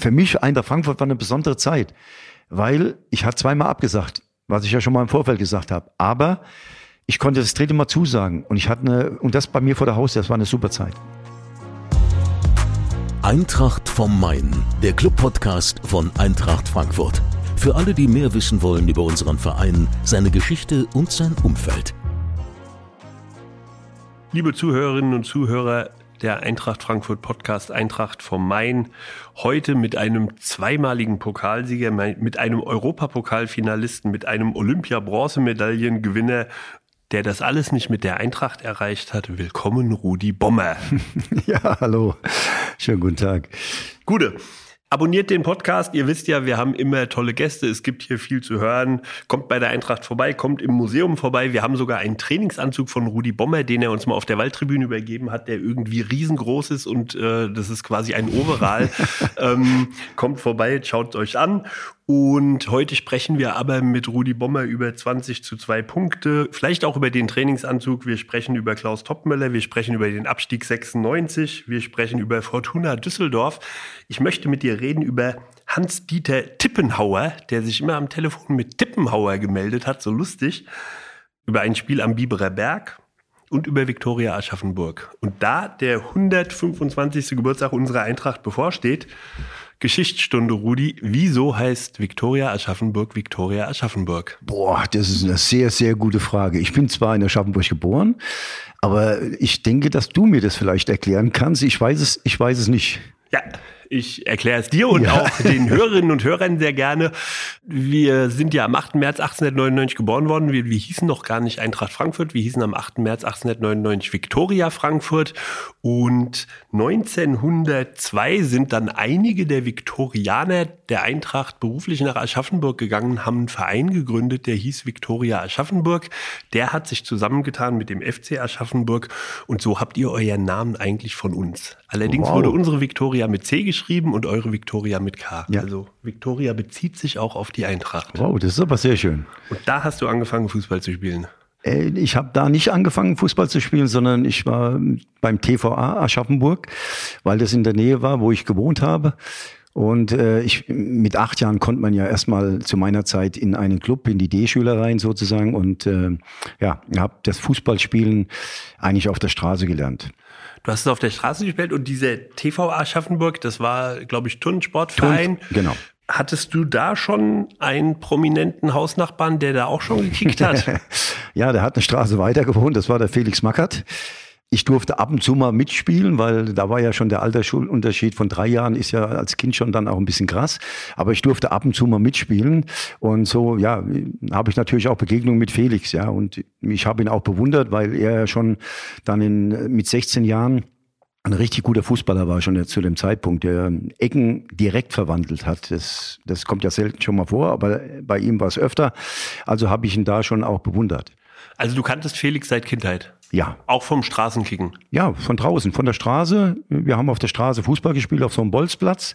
für mich Eintracht Frankfurt war eine besondere Zeit, weil ich hatte zweimal abgesagt, was ich ja schon mal im Vorfeld gesagt habe. Aber ich konnte das dritte Mal zusagen und ich hatte eine, und das bei mir vor der Haustür, das war eine super Zeit. Eintracht vom Main, der Club-Podcast von Eintracht Frankfurt. Für alle, die mehr wissen wollen über unseren Verein, seine Geschichte und sein Umfeld. Liebe Zuhörerinnen und Zuhörer, der Eintracht Frankfurt Podcast Eintracht vom Main. Heute mit einem zweimaligen Pokalsieger, mit einem Europapokalfinalisten, mit einem Olympia-Bronzemedaillengewinner, der das alles nicht mit der Eintracht erreicht hat. Willkommen, Rudi Bommer. Ja, hallo. Schönen guten Tag. Gute. Abonniert den Podcast. Ihr wisst ja, wir haben immer tolle Gäste. Es gibt hier viel zu hören. Kommt bei der Eintracht vorbei, kommt im Museum vorbei. Wir haben sogar einen Trainingsanzug von Rudi Bommer, den er uns mal auf der Waldtribüne übergeben hat, der irgendwie riesengroß ist und äh, das ist quasi ein Overall. ähm, kommt vorbei, schaut euch an. Und heute sprechen wir aber mit Rudi Bommer über 20 zu 2 Punkte, vielleicht auch über den Trainingsanzug. Wir sprechen über Klaus Toppmöller, wir sprechen über den Abstieg 96, wir sprechen über Fortuna Düsseldorf. Ich möchte mit dir reden über Hans-Dieter Tippenhauer, der sich immer am Telefon mit Tippenhauer gemeldet hat, so lustig, über ein Spiel am Biberer Berg und über Viktoria Aschaffenburg. Und da der 125. Geburtstag unserer Eintracht bevorsteht, Geschichtsstunde, Rudi. Wieso heißt Viktoria Aschaffenburg Viktoria Aschaffenburg? Boah, das ist eine sehr, sehr gute Frage. Ich bin zwar in Aschaffenburg geboren, aber ich denke, dass du mir das vielleicht erklären kannst. Ich weiß es, ich weiß es nicht. Ja, ich erkläre es dir und ja. auch den Hörerinnen und Hörern sehr gerne. Wir sind ja am 8. März 1899 geboren worden. Wir, wir hießen noch gar nicht Eintracht Frankfurt. Wir hießen am 8. März 1899 Viktoria Frankfurt. Und 1902 sind dann einige der Viktorianer der Eintracht beruflich nach Aschaffenburg gegangen, haben einen Verein gegründet, der hieß Viktoria Aschaffenburg. Der hat sich zusammengetan mit dem FC Aschaffenburg. Und so habt ihr euren Namen eigentlich von uns. Allerdings wow. wurde unsere Viktoria mit C geschrieben geschrieben und eure Victoria mit K. Ja. Also Victoria bezieht sich auch auf die Eintracht. Wow, das ist aber sehr schön. Und da hast du angefangen, Fußball zu spielen. Äh, ich habe da nicht angefangen, Fußball zu spielen, sondern ich war beim TVA Aschaffenburg, weil das in der Nähe war, wo ich gewohnt habe. Und äh, ich mit acht Jahren konnte man ja erstmal zu meiner Zeit in einen Club, in die D-Schüler rein sozusagen und äh, ja, habe das Fußballspielen eigentlich auf der Straße gelernt. Du hast es auf der Straße gespielt und diese TV Aschaffenburg, das war, glaube ich, Turnsportverein. Turn, genau. Hattest du da schon einen prominenten Hausnachbarn, der da auch schon gekickt hat? ja, der hat eine Straße weiter gewohnt, das war der Felix Mackert. Ich durfte ab und zu mal mitspielen, weil da war ja schon der Altersunterschied von drei Jahren, ist ja als Kind schon dann auch ein bisschen krass. Aber ich durfte ab und zu mal mitspielen. Und so, ja, habe ich natürlich auch Begegnungen mit Felix, ja. Und ich habe ihn auch bewundert, weil er ja schon dann in, mit 16 Jahren ein richtig guter Fußballer war schon zu dem Zeitpunkt, der Ecken direkt verwandelt hat. Das, das kommt ja selten schon mal vor, aber bei ihm war es öfter. Also habe ich ihn da schon auch bewundert. Also du kanntest Felix seit Kindheit? Ja. Auch vom Straßenkicken? Ja, von draußen, von der Straße. Wir haben auf der Straße Fußball gespielt, auf so einem Bolzplatz.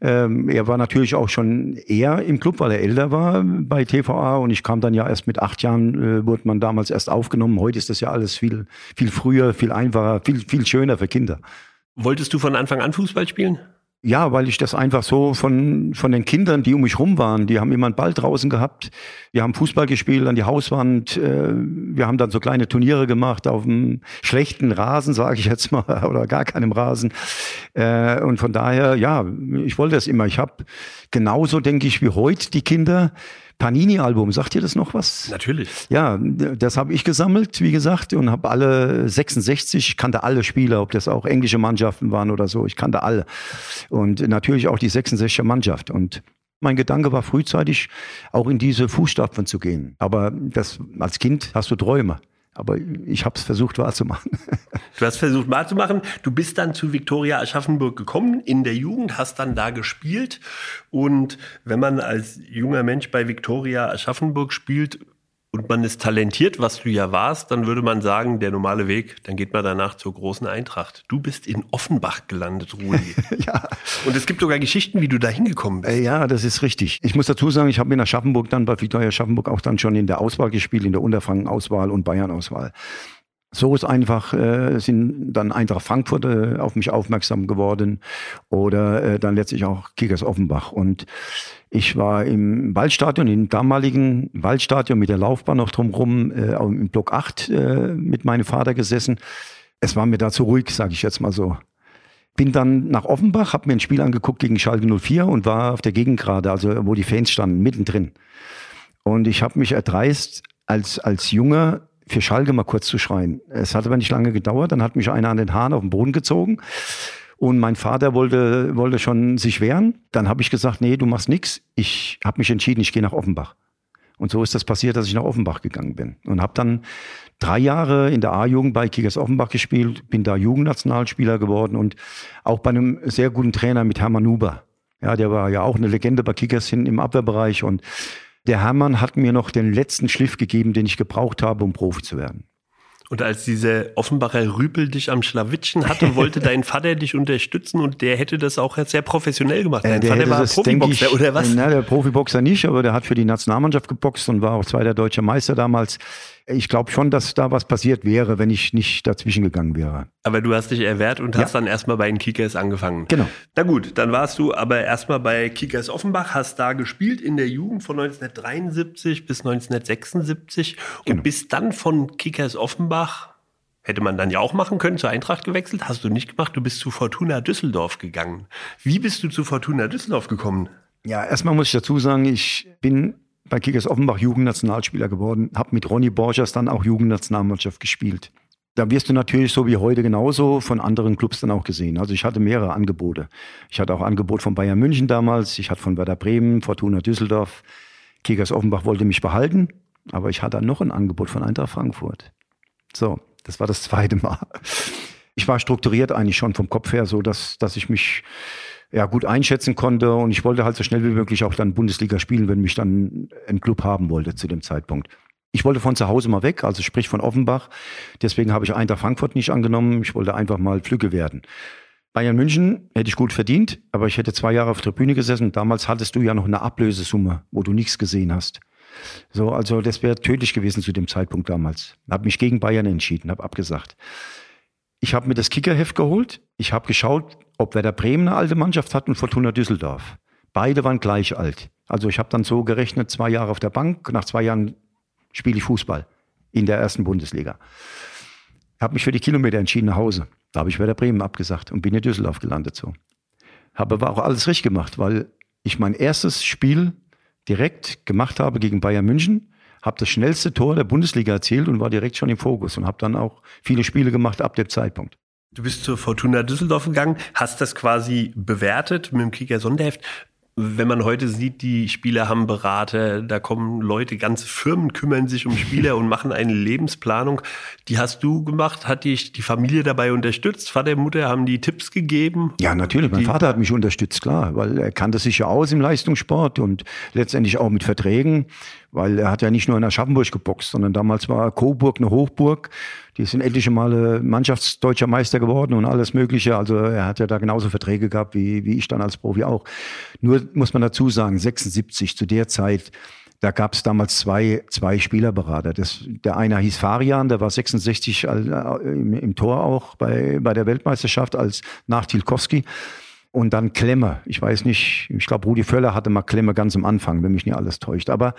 Ähm, er war natürlich auch schon eher im Club, weil er älter war bei TVA und ich kam dann ja erst mit acht Jahren, äh, wurde man damals erst aufgenommen. Heute ist das ja alles viel, viel früher, viel einfacher, viel, viel schöner für Kinder. Wolltest du von Anfang an Fußball spielen? Ja, weil ich das einfach so von, von den Kindern, die um mich rum waren, die haben immer einen Ball draußen gehabt. Wir haben Fußball gespielt an die Hauswand. Äh, wir haben dann so kleine Turniere gemacht auf einem schlechten Rasen, sage ich jetzt mal, oder gar keinem Rasen. Äh, und von daher, ja, ich wollte das immer. Ich habe genauso, denke ich, wie heute die Kinder Panini-Album, sagt ihr das noch was? Natürlich. Ja, das habe ich gesammelt, wie gesagt, und habe alle 66, ich kannte alle Spieler, ob das auch englische Mannschaften waren oder so, ich kannte alle. Und natürlich auch die 66er Mannschaft. Und mein Gedanke war frühzeitig auch in diese Fußstapfen zu gehen. Aber das, als Kind hast du Träume. Aber ich habe es versucht wahrzumachen. Du hast versucht wahrzumachen. Du bist dann zu Viktoria Aschaffenburg gekommen in der Jugend, hast dann da gespielt. Und wenn man als junger Mensch bei Viktoria Aschaffenburg spielt, und man ist talentiert, was du ja warst, dann würde man sagen, der normale Weg, dann geht man danach zur großen Eintracht. Du bist in Offenbach gelandet, Rudi. ja. Und es gibt sogar Geschichten, wie du da hingekommen bist. Äh, ja, das ist richtig. Ich muss dazu sagen, ich habe in Aschaffenburg dann bei Viktoria Aschaffenburg auch dann schon in der Auswahl gespielt, in der Unterfranken-Auswahl und Bayern-Auswahl. So ist einfach, äh, sind dann Eintracht Frankfurt äh, auf mich aufmerksam geworden oder äh, dann letztlich auch Kickers Offenbach. Und ich war im Waldstadion, im damaligen Waldstadion mit der Laufbahn noch drumherum, äh, im Block 8 äh, mit meinem Vater gesessen. Es war mir da zu ruhig, sage ich jetzt mal so. Bin dann nach Offenbach, habe mir ein Spiel angeguckt gegen Schalke 04 und war auf der Gegengrade, also wo die Fans standen, mittendrin. Und ich habe mich erdreist, als, als Junge für Schalke mal kurz zu schreien. Es hat aber nicht lange gedauert, dann hat mich einer an den Haaren auf den Boden gezogen und mein Vater wollte, wollte schon sich wehren. Dann habe ich gesagt, nee, du machst nichts. Ich habe mich entschieden, ich gehe nach Offenbach. Und so ist das passiert, dass ich nach Offenbach gegangen bin und habe dann drei Jahre in der A-Jugend bei Kickers Offenbach gespielt, bin da Jugendnationalspieler geworden und auch bei einem sehr guten Trainer mit Hermann Huber. Ja, der war ja auch eine Legende bei Kickers hin im Abwehrbereich und der Hermann hat mir noch den letzten Schliff gegeben, den ich gebraucht habe, um Profi zu werden. Und als diese Offenbacher Rüpel dich am Schlawittchen hatte, wollte dein Vater dich unterstützen und der hätte das auch sehr professionell gemacht. Dein äh, Vater war das, Profiboxer ich, oder was? Na, der Profiboxer nicht, aber der hat für die Nationalmannschaft geboxt und war auch zweiter deutscher Meister damals ich glaube schon, dass da was passiert wäre, wenn ich nicht dazwischen gegangen wäre. Aber du hast dich erwehrt und ja. hast dann erstmal bei den Kickers angefangen. Genau. Na gut, dann warst du aber erstmal bei Kickers Offenbach, hast da gespielt in der Jugend von 1973 bis 1976 genau. und bist dann von Kickers Offenbach Hätte man dann ja auch machen können, zur Eintracht gewechselt. Hast du nicht gemacht. Du bist zu Fortuna Düsseldorf gegangen. Wie bist du zu Fortuna Düsseldorf gekommen? Ja, erstmal muss ich dazu sagen, ich bin bei Kickers Offenbach Jugendnationalspieler geworden, habe mit Ronny Borchers dann auch Jugendnationalmannschaft gespielt. Da wirst du natürlich so wie heute genauso von anderen Clubs dann auch gesehen. Also ich hatte mehrere Angebote. Ich hatte auch Angebot von Bayern München damals, ich hatte von Werder Bremen, Fortuna Düsseldorf. Kickers Offenbach wollte mich behalten, aber ich hatte noch ein Angebot von Eintracht Frankfurt. So, das war das zweite Mal. Ich war strukturiert eigentlich schon vom Kopf her, so dass, dass ich mich ja, gut einschätzen konnte. Und ich wollte halt so schnell wie möglich auch dann Bundesliga spielen, wenn mich dann ein Club haben wollte zu dem Zeitpunkt. Ich wollte von zu Hause mal weg, also sprich von Offenbach. Deswegen habe ich Eintracht Frankfurt nicht angenommen. Ich wollte einfach mal Flügge werden. Bayern München hätte ich gut verdient, aber ich hätte zwei Jahre auf der Bühne gesessen. Damals hattest du ja noch eine Ablösesumme, wo du nichts gesehen hast. So, also das wäre tödlich gewesen zu dem Zeitpunkt damals. Habe mich gegen Bayern entschieden, habe abgesagt. Ich habe mir das Kickerheft geholt. Ich habe geschaut, ob Werder Bremen eine alte Mannschaft hat und Fortuna Düsseldorf. Beide waren gleich alt. Also ich habe dann so gerechnet, zwei Jahre auf der Bank, nach zwei Jahren spiele ich Fußball in der ersten Bundesliga. Habe mich für die Kilometer entschieden nach Hause. Da habe ich Werder Bremen abgesagt und bin in Düsseldorf gelandet so. Habe aber auch alles richtig gemacht, weil ich mein erstes Spiel direkt gemacht habe gegen Bayern München, habe das schnellste Tor der Bundesliga erzielt und war direkt schon im Fokus und habe dann auch viele Spiele gemacht ab dem Zeitpunkt. Du bist zur Fortuna Düsseldorf gegangen, hast das quasi bewertet mit dem Kicker Sonderheft. Wenn man heute sieht, die Spieler haben Berater, da kommen Leute, ganze Firmen kümmern sich um Spieler und machen eine Lebensplanung. Die hast du gemacht, hat dich die Familie dabei unterstützt? Vater, Mutter haben die Tipps gegeben? Ja, natürlich. Mein Vater hat mich unterstützt, klar, weil er kannte sich ja aus im Leistungssport und letztendlich auch mit Verträgen, weil er hat ja nicht nur in Aschaffenburg geboxt, sondern damals war Coburg eine Hochburg. Die sind etliche Male Mannschaftsdeutscher Meister geworden und alles Mögliche. Also er hat ja da genauso Verträge gehabt wie, wie ich dann als Profi auch. Nur muss man dazu sagen, 76 zu der Zeit, da gab es damals zwei, zwei Spielerberater. Das, der eine hieß Farian, der war 66 äh, im, im Tor auch bei, bei der Weltmeisterschaft als nach Tilkowski. Und dann Klemme. Ich weiß nicht, ich glaube, Rudi Völler hatte mal Klemme ganz am Anfang, wenn mich nicht alles täuscht. Aber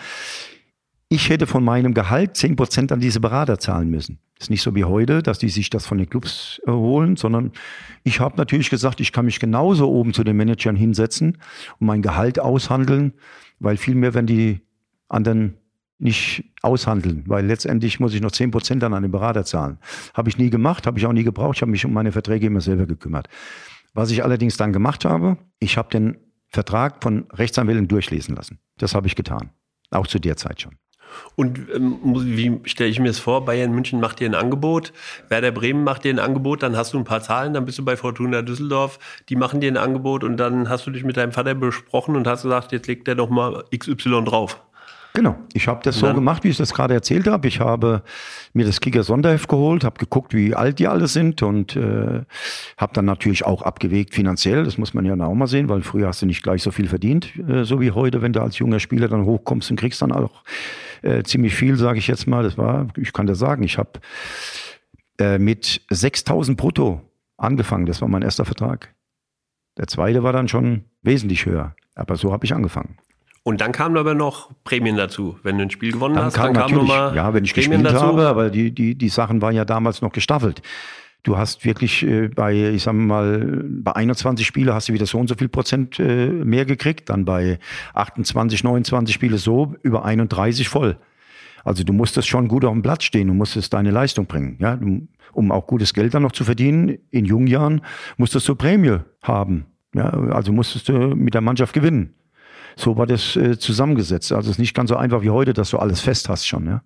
ich hätte von meinem Gehalt 10% an diese Berater zahlen müssen. Ist nicht so wie heute, dass die sich das von den Clubs holen, sondern ich habe natürlich gesagt, ich kann mich genauso oben zu den Managern hinsetzen und mein Gehalt aushandeln, weil viel mehr werden die anderen nicht aushandeln, weil letztendlich muss ich noch zehn Prozent dann an den Berater zahlen. Habe ich nie gemacht, habe ich auch nie gebraucht, ich habe mich um meine Verträge immer selber gekümmert. Was ich allerdings dann gemacht habe, ich habe den Vertrag von Rechtsanwälten durchlesen lassen. Das habe ich getan, auch zu der Zeit schon. Und ähm, wie stelle ich mir das vor? Bayern München macht dir ein Angebot, Werder Bremen macht dir ein Angebot, dann hast du ein paar Zahlen, dann bist du bei Fortuna Düsseldorf, die machen dir ein Angebot und dann hast du dich mit deinem Vater besprochen und hast gesagt, jetzt legt der doch mal XY drauf. Genau, ich habe das so gemacht, wie ich das gerade erzählt habe. Ich habe mir das Kicker Sonderheft geholt, habe geguckt, wie alt die alle sind und äh, habe dann natürlich auch abgewegt finanziell. Das muss man ja auch mal sehen, weil früher hast du nicht gleich so viel verdient, äh, so wie heute, wenn du als junger Spieler dann hochkommst und kriegst dann auch äh, ziemlich viel, sage ich jetzt mal. Das war, ich kann das sagen, ich habe äh, mit 6000 brutto angefangen. Das war mein erster Vertrag. Der zweite war dann schon wesentlich höher. Aber so habe ich angefangen. Und dann kamen aber noch Prämien dazu. Wenn du ein Spiel gewonnen Dann hast, kam dann kamen natürlich, nochmal ja, wenn ich Prämien gespielt dazu. habe, aber die, die, die Sachen waren ja damals noch gestaffelt. Du hast wirklich äh, bei, ich sag mal, bei 21 Spiele hast du wieder so und so viel Prozent äh, mehr gekriegt, dann bei 28, 29 Spiele so über 31 voll. Also du musstest schon gut auf dem Platz stehen, du musstest deine Leistung bringen, ja, um auch gutes Geld dann noch zu verdienen. In jungen Jahren musstest du Prämie haben, ja, also musstest du mit der Mannschaft gewinnen. So war das äh, zusammengesetzt. Also es ist nicht ganz so einfach wie heute, dass du alles fest hast schon, ja.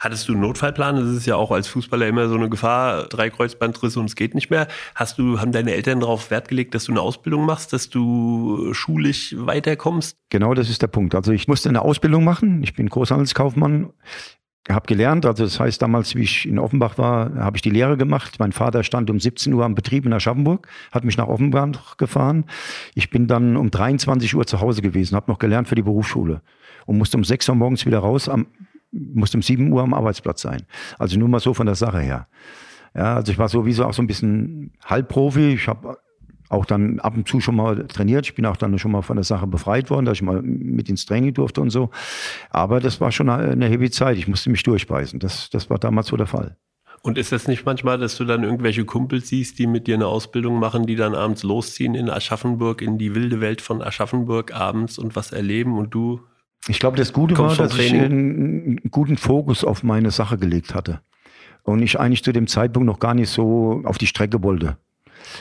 Hattest du einen Notfallplan? Das ist ja auch als Fußballer immer so eine Gefahr, drei Kreuzbandrisse und es geht nicht mehr. Hast du, haben deine Eltern darauf Wert gelegt, dass du eine Ausbildung machst, dass du schulisch weiterkommst? Genau, das ist der Punkt. Also ich musste eine Ausbildung machen. Ich bin Großhandelskaufmann, habe gelernt. Also das heißt, damals, wie ich in Offenbach war, habe ich die Lehre gemacht. Mein Vater stand um 17 Uhr am Betrieb in Aschaffenburg, hat mich nach Offenbach gefahren. Ich bin dann um 23 Uhr zu Hause gewesen, habe noch gelernt für die Berufsschule und musste um 6 Uhr morgens wieder raus, am, musste um 7 Uhr am Arbeitsplatz sein. Also nur mal so von der Sache her. Ja, also ich war sowieso auch so ein bisschen Halbprofi. Ich habe auch dann ab und zu schon mal trainiert. Ich bin auch dann schon mal von der Sache befreit worden, dass ich mal mit ins Training durfte und so. Aber das war schon eine heavy Zeit. Ich musste mich durchbeißen. Das, das war damals so der Fall. Und ist das nicht manchmal, dass du dann irgendwelche Kumpels siehst, die mit dir eine Ausbildung machen, die dann abends losziehen in Aschaffenburg, in die wilde Welt von Aschaffenburg abends und was erleben und du Ich glaube, das Gute war, dass ich Training? einen, einen guten Fokus auf meine Sache gelegt hatte. Und ich eigentlich zu dem Zeitpunkt noch gar nicht so auf die Strecke wollte.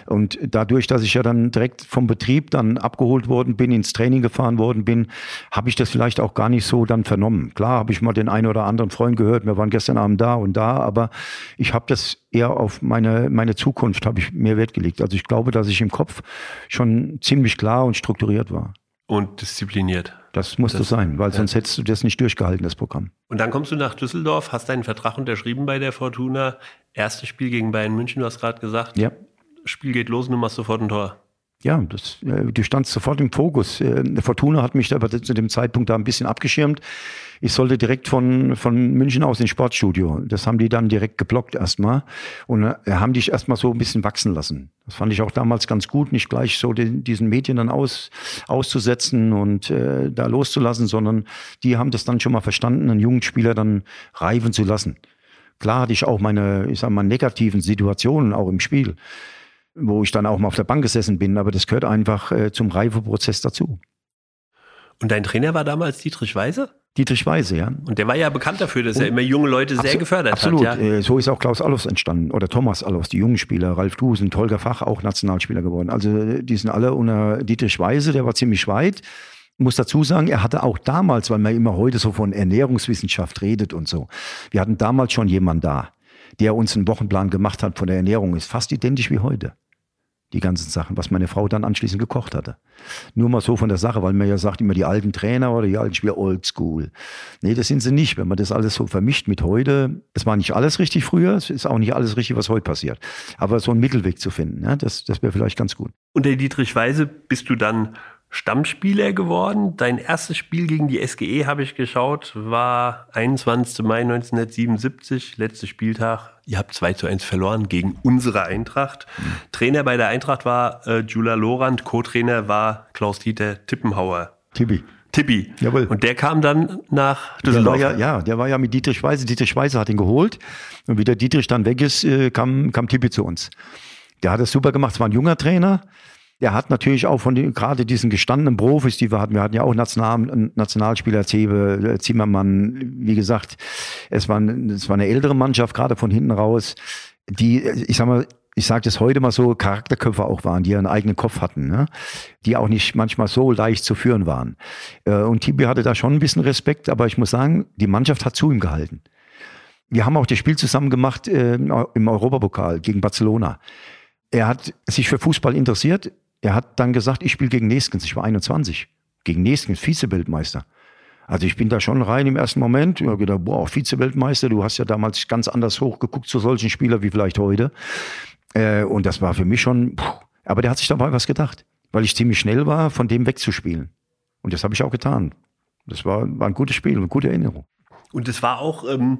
Und dadurch, dass ich ja dann direkt vom Betrieb dann abgeholt worden bin, ins Training gefahren worden bin, habe ich das vielleicht auch gar nicht so dann vernommen. Klar habe ich mal den einen oder anderen Freund gehört, wir waren gestern Abend da und da, aber ich habe das eher auf meine, meine Zukunft, habe ich mehr Wert gelegt. Also ich glaube, dass ich im Kopf schon ziemlich klar und strukturiert war. und diszipliniert. Das musste Das- sein, weil ja. sonst hättest du das nicht durchgehalten, das Programm. Und dann kommst du nach Düsseldorf, hast deinen Vertrag unterschrieben bei der Fortuna. Erstes Spiel gegen Bayern München, du hast gerade gesagt. Ja. Spiel geht los und du machst sofort ein Tor. Ja, das, äh, du standst sofort im Fokus. Äh, Fortuna hat mich aber zu dem Zeitpunkt da ein bisschen abgeschirmt. Ich sollte direkt von, von München aus ins Sportstudio. Das haben die dann direkt geblockt erstmal und äh, haben dich erstmal so ein bisschen wachsen lassen. Das fand ich auch damals ganz gut, nicht gleich so den, diesen Medien dann aus, auszusetzen und äh, da loszulassen, sondern die haben das dann schon mal verstanden, einen jungen Spieler dann reifen zu lassen. Klar hatte ich auch meine, ich sag mal, negativen Situationen auch im Spiel wo ich dann auch mal auf der Bank gesessen bin, aber das gehört einfach äh, zum Reifeprozess dazu. Und dein Trainer war damals Dietrich Weise? Dietrich Weise, ja. Und der war ja bekannt dafür, dass er immer junge Leute sehr gefördert Absolut. hat. Ja? Äh, So ist auch Klaus Allofs entstanden oder Thomas Allofs, die jungen Spieler, Ralf Dusen, Tolga Fach, auch Nationalspieler geworden. Also äh, die sind alle unter Dietrich Weise, der war ziemlich weit. Muss dazu sagen, er hatte auch damals, weil man immer heute so von Ernährungswissenschaft redet und so, wir hatten damals schon jemanden da, der uns einen Wochenplan gemacht hat von der Ernährung, ist fast identisch wie heute. Die ganzen Sachen, was meine Frau dann anschließend gekocht hatte. Nur mal so von der Sache, weil man ja sagt, immer die alten Trainer oder die alten Spieler oldschool. Nee, das sind sie nicht. Wenn man das alles so vermischt mit heute, es war nicht alles richtig früher, es ist auch nicht alles richtig, was heute passiert. Aber so einen Mittelweg zu finden, ne, das, das wäre vielleicht ganz gut. Unter Dietrich Weise bist du dann Stammspieler geworden. Dein erstes Spiel gegen die SGE, habe ich geschaut, war 21. Mai 1977, letzter Spieltag. Ihr habt 2 zu 1 verloren gegen unsere Eintracht. Trainer bei der Eintracht war äh, Jula Lorand, Co-Trainer war Klaus-Dieter Tippenhauer. Tibi. Tippi. Jawohl. Und der kam dann nach Der Düsseldorf. war ja, ja, der war ja mit Dietrich Weise. Dietrich Weise hat ihn geholt. Und wie der Dietrich dann weg ist, äh, kam, kam Tippi zu uns. Der hat es super gemacht. Es war ein junger Trainer. Der hat natürlich auch von den, gerade diesen gestandenen Profis, die wir hatten, wir hatten ja auch National, Nationalspieler, Zebe, Zimmermann, wie gesagt, es war, es war eine ältere Mannschaft, gerade von hinten raus, die, ich sag mal, ich sage das heute mal so, Charakterköpfe auch waren, die ihren eigenen Kopf hatten, ne? die auch nicht manchmal so leicht zu führen waren. Äh, Und Tibi hatte da schon ein bisschen Respekt, aber ich muss sagen, die Mannschaft hat zu ihm gehalten. Wir haben auch das Spiel zusammen gemacht äh, im Europapokal gegen Barcelona. Er hat sich für Fußball interessiert. Er hat dann gesagt, ich spiele gegen Neskens. Ich war 21. Gegen Neskens, Vize-Weltmeister. Also ich bin da schon rein im ersten Moment. Ich habe gedacht, boah, Vize-Weltmeister, du hast ja damals ganz anders hochgeguckt zu solchen Spielern wie vielleicht heute. Äh, und das war für mich schon, puh. aber der hat sich dabei was gedacht, weil ich ziemlich schnell war, von dem wegzuspielen. Und das habe ich auch getan. Das war, war ein gutes Spiel, eine gute Erinnerung. Und es war auch, ähm,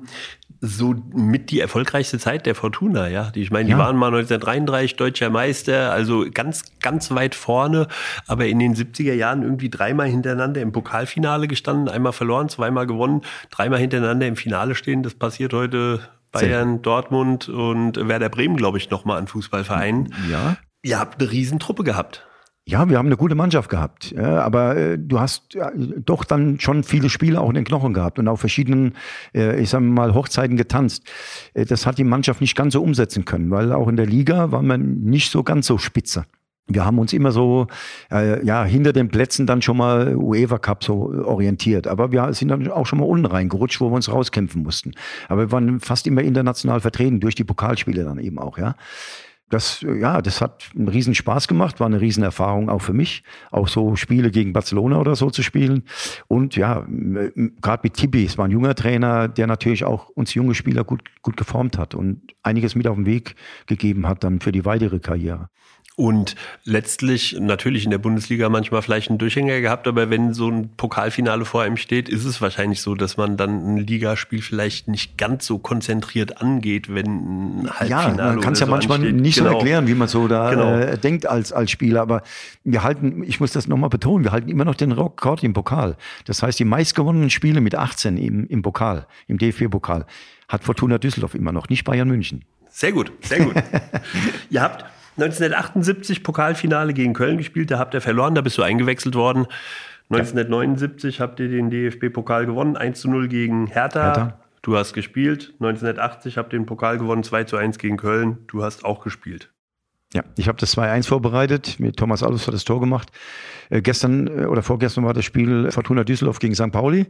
so mit die erfolgreichste Zeit der Fortuna, ja. Die, ich meine, die ja. waren mal 1933 deutscher Meister, also ganz, ganz weit vorne, aber in den 70er Jahren irgendwie dreimal hintereinander im Pokalfinale gestanden, einmal verloren, zweimal gewonnen, dreimal hintereinander im Finale stehen. Das passiert heute Bayern, Sehr. Dortmund und Werder Bremen, glaube ich, nochmal an Fußballvereinen. Ja. Ihr habt eine Riesentruppe gehabt. Ja, wir haben eine gute Mannschaft gehabt, aber äh, du hast doch dann schon viele Spiele auch in den Knochen gehabt und auf verschiedenen, äh, ich sage mal, Hochzeiten getanzt. Äh, das hat die Mannschaft nicht ganz so umsetzen können, weil auch in der Liga war man nicht so ganz so spitze. Wir haben uns immer so äh, ja hinter den Plätzen dann schon mal UEFA Cup so orientiert, aber wir sind dann auch schon mal unten reingerutscht, wo wir uns rauskämpfen mussten. Aber wir waren fast immer international vertreten durch die Pokalspiele dann eben auch, ja das, ja, das hat einen riesen Spaß gemacht, war eine riesen Erfahrung auch für mich, auch so Spiele gegen Barcelona oder so zu spielen. Und ja, gerade mit Tibi, es war ein junger Trainer, der natürlich auch uns junge Spieler gut, gut geformt hat und einiges mit auf den Weg gegeben hat dann für die weitere Karriere. Und letztlich natürlich in der Bundesliga manchmal vielleicht einen Durchhänger gehabt, aber wenn so ein Pokalfinale vor einem steht, ist es wahrscheinlich so, dass man dann ein Ligaspiel vielleicht nicht ganz so konzentriert angeht, wenn ein Halbfinale Ja, man kann es ja so manchmal ansteht. nicht genau. so erklären, wie man so da genau. äh, denkt als, als Spieler, aber wir halten, ich muss das nochmal betonen, wir halten immer noch den Rekord im Pokal. Das heißt, die meistgewonnenen Spiele mit 18 im, im Pokal, im DFB-Pokal, hat Fortuna Düsseldorf immer noch, nicht Bayern München. Sehr gut, sehr gut. Ihr habt 1978 Pokalfinale gegen Köln gespielt, da habt ihr verloren, da bist du eingewechselt worden. 1979 habt ihr den DFB-Pokal gewonnen, 1 zu 0 gegen Hertha. Hertha. Du hast gespielt. 1980 habt ihr den Pokal gewonnen, 2 zu 1 gegen Köln. Du hast auch gespielt. Ja, ich habe das 2-1 vorbereitet. Mit Thomas Alves hat das Tor gemacht. Äh, gestern äh, oder vorgestern war das Spiel Fortuna Düsseldorf gegen St. Pauli.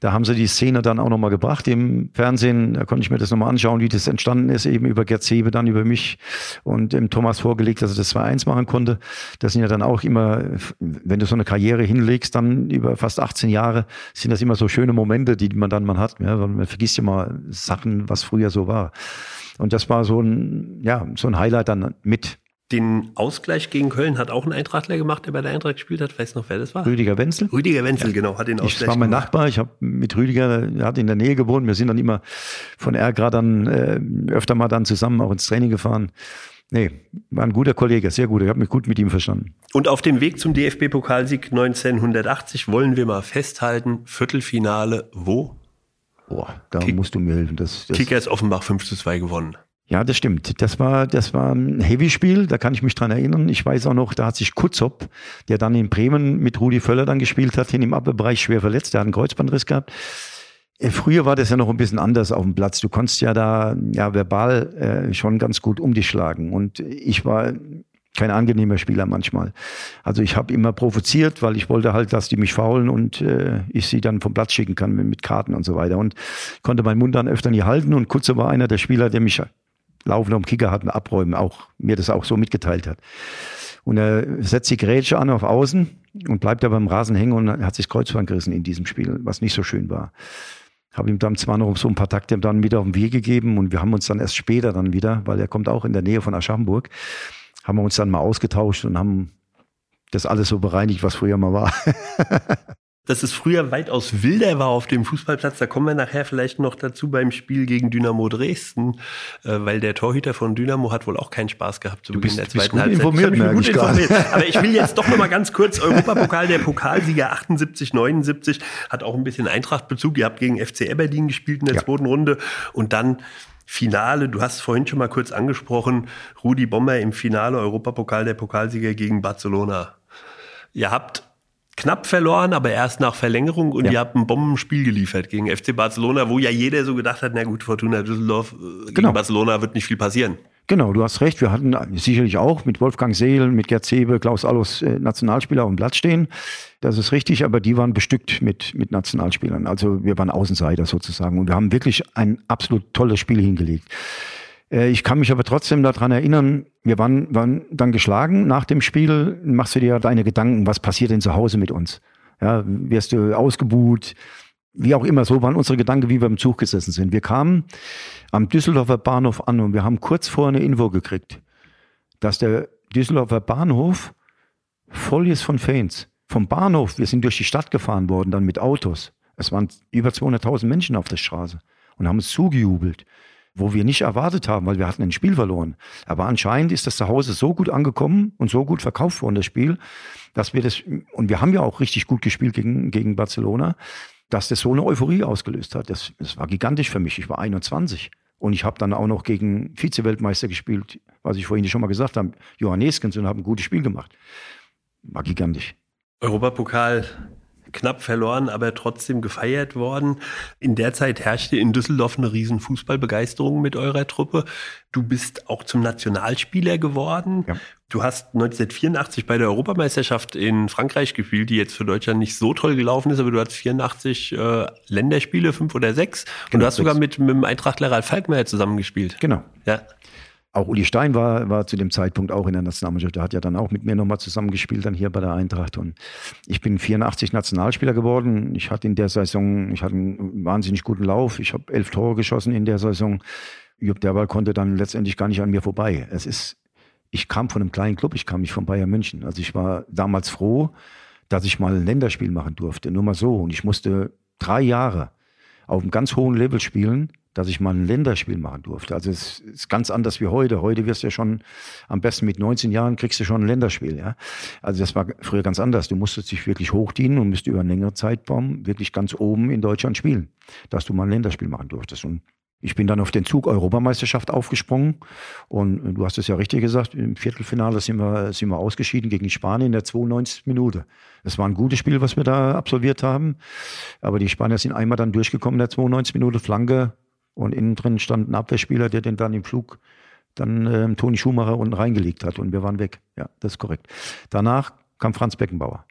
Da haben sie die Szene dann auch nochmal gebracht im Fernsehen. Da konnte ich mir das nochmal anschauen, wie das entstanden ist, eben über Gerd Sebe, dann über mich und dem Thomas vorgelegt, dass er das 2-1 machen konnte. Das sind ja dann auch immer, wenn du so eine Karriere hinlegst, dann über fast 18 Jahre, sind das immer so schöne Momente, die man dann mal hat. Ja, man vergisst ja mal Sachen, was früher so war. Und das war so ein, ja, so ein Highlight dann mit. Den Ausgleich gegen Köln hat auch ein Eintrachtler gemacht, der bei der Eintracht gespielt hat. Weiß noch, wer das war? Rüdiger Wenzel. Rüdiger Wenzel, ja. genau, hat den Ausgleich Ich war mein gemacht. Nachbar, ich habe mit Rüdiger, er hat in der Nähe gewohnt. Wir sind dann immer von Ergra dann äh, öfter mal dann zusammen auch ins Training gefahren. Nee, war ein guter Kollege, sehr gut. Ich habe mich gut mit ihm verstanden. Und auf dem Weg zum DFB-Pokalsieg 1980 wollen wir mal festhalten, Viertelfinale wo? Boah, da Kick musst du mir helfen. Das, das Kickers Offenbach 5 zu 2 gewonnen. Ja, das stimmt. Das war, das war ein Heavy-Spiel, da kann ich mich dran erinnern. Ich weiß auch noch, da hat sich Kutzop, der dann in Bremen mit Rudi Völler dann gespielt hat, hin im Abwehrbereich schwer verletzt. Der hat einen Kreuzbandriss gehabt. Äh, früher war das ja noch ein bisschen anders auf dem Platz. Du konntest ja da ja verbal äh, schon ganz gut um dich schlagen. Und ich war kein angenehmer Spieler manchmal. Also ich habe immer provoziert, weil ich wollte halt, dass die mich faulen und äh, ich sie dann vom Platz schicken kann mit Karten und so weiter. Und konnte meinen Mund dann öfter nie halten. Und Kutze war einer der Spieler, der mich Laufen am Kicker hatten, abräumen, auch mir das auch so mitgeteilt hat. Und er setzt die Grätsche an auf Außen und bleibt da beim Rasen hängen und hat sich Kreuzband gerissen in diesem Spiel, was nicht so schön war. Habe ihm dann zwar noch so ein paar Takte dann wieder auf den Weg gegeben und wir haben uns dann erst später dann wieder, weil er kommt auch in der Nähe von Aschaffenburg, haben wir uns dann mal ausgetauscht und haben das alles so bereinigt, was früher mal war. dass es früher weitaus wilder war auf dem Fußballplatz. Da kommen wir nachher vielleicht noch dazu beim Spiel gegen Dynamo Dresden, äh, weil der Torhüter von Dynamo hat wohl auch keinen Spaß gehabt zu Beginn der zweiten Halbzeit. Informiert, ich gut informiert. Aber ich will jetzt doch noch mal ganz kurz Europapokal der Pokalsieger 78 79 hat auch ein bisschen Eintrachtbezug. Ihr habt gegen FC Aberdeen gespielt in der ja. zweiten Runde und dann Finale, du hast vorhin schon mal kurz angesprochen, Rudi Bommer im Finale Europapokal der Pokalsieger gegen Barcelona. Ihr habt knapp verloren, aber erst nach Verlängerung und ja. ihr habt ein Bombenspiel geliefert gegen FC Barcelona, wo ja jeder so gedacht hat, na gut, Fortuna Düsseldorf äh, gegen genau. Barcelona wird nicht viel passieren. Genau, du hast recht. Wir hatten sicherlich auch mit Wolfgang Seel, mit Gerd Zebe, Klaus Allus äh, Nationalspieler auf dem Platz stehen. Das ist richtig, aber die waren bestückt mit, mit Nationalspielern. Also wir waren Außenseiter sozusagen und wir haben wirklich ein absolut tolles Spiel hingelegt. Äh, ich kann mich aber trotzdem daran erinnern, wir waren, waren dann geschlagen. Nach dem Spiel machst du dir deine Gedanken, was passiert denn zu Hause mit uns? Ja, wirst du ausgebuht? Wie auch immer, so waren unsere Gedanken, wie wir im Zug gesessen sind. Wir kamen am Düsseldorfer Bahnhof an und wir haben kurz vor eine Info gekriegt, dass der Düsseldorfer Bahnhof voll ist von Fans. Vom Bahnhof, wir sind durch die Stadt gefahren worden, dann mit Autos. Es waren über 200.000 Menschen auf der Straße. und haben uns zugejubelt wo wir nicht erwartet haben, weil wir hatten ein Spiel verloren. Aber anscheinend ist das zu Hause so gut angekommen und so gut verkauft worden, das Spiel, dass wir das, und wir haben ja auch richtig gut gespielt gegen, gegen Barcelona, dass das so eine Euphorie ausgelöst hat. Das, das war gigantisch für mich. Ich war 21. Und ich habe dann auch noch gegen Vize-Weltmeister gespielt, was ich vorhin schon mal gesagt habe, Johanneskens, und habe ein gutes Spiel gemacht. War gigantisch. Europapokal knapp verloren, aber trotzdem gefeiert worden. In der Zeit herrschte in Düsseldorf eine riesen Fußballbegeisterung mit eurer Truppe. Du bist auch zum Nationalspieler geworden. Ja. Du hast 1984 bei der Europameisterschaft in Frankreich gespielt, die jetzt für Deutschland nicht so toll gelaufen ist, aber du hast 84 äh, Länderspiele, fünf oder sechs. Genau, und du hast sogar mit, mit dem Eintrachtler Ralf Falkmeier zusammengespielt. Genau. Ja. Auch Uli Stein war, war zu dem Zeitpunkt auch in der Nationalmannschaft. Der hat ja dann auch mit mir nochmal zusammengespielt, dann hier bei der Eintracht. Und ich bin 84 Nationalspieler geworden. Ich hatte in der Saison, ich hatte einen wahnsinnig guten Lauf. Ich habe elf Tore geschossen in der Saison. Jupp Derwal konnte dann letztendlich gar nicht an mir vorbei. Es ist, ich kam von einem kleinen Club, ich kam nicht von Bayern München. Also ich war damals froh, dass ich mal ein Länderspiel machen durfte. Nur mal so. Und ich musste drei Jahre auf einem ganz hohen Level spielen, dass ich mal ein Länderspiel machen durfte. Also es ist ganz anders wie heute. Heute wirst du ja schon, am besten mit 19 Jahren kriegst du schon ein Länderspiel. Ja? Also das war früher ganz anders. Du musstest dich wirklich hochdienen und musst über einen längeren Zeitraum wirklich ganz oben in Deutschland spielen, dass du mal ein Länderspiel machen durftest. Und ich bin dann auf den Zug Europameisterschaft aufgesprungen und du hast es ja richtig gesagt, im Viertelfinale sind wir, sind wir ausgeschieden gegen Spanien in der 92. Minute. Das war ein gutes Spiel, was wir da absolviert haben, aber die Spanier sind einmal dann durchgekommen in der 92. Minute, Flanke und innen drin stand ein Abwehrspieler, der den dann im Flug dann äh, Toni Schumacher unten reingelegt hat und wir waren weg. Ja, das ist korrekt. Danach kam Franz Beckenbauer.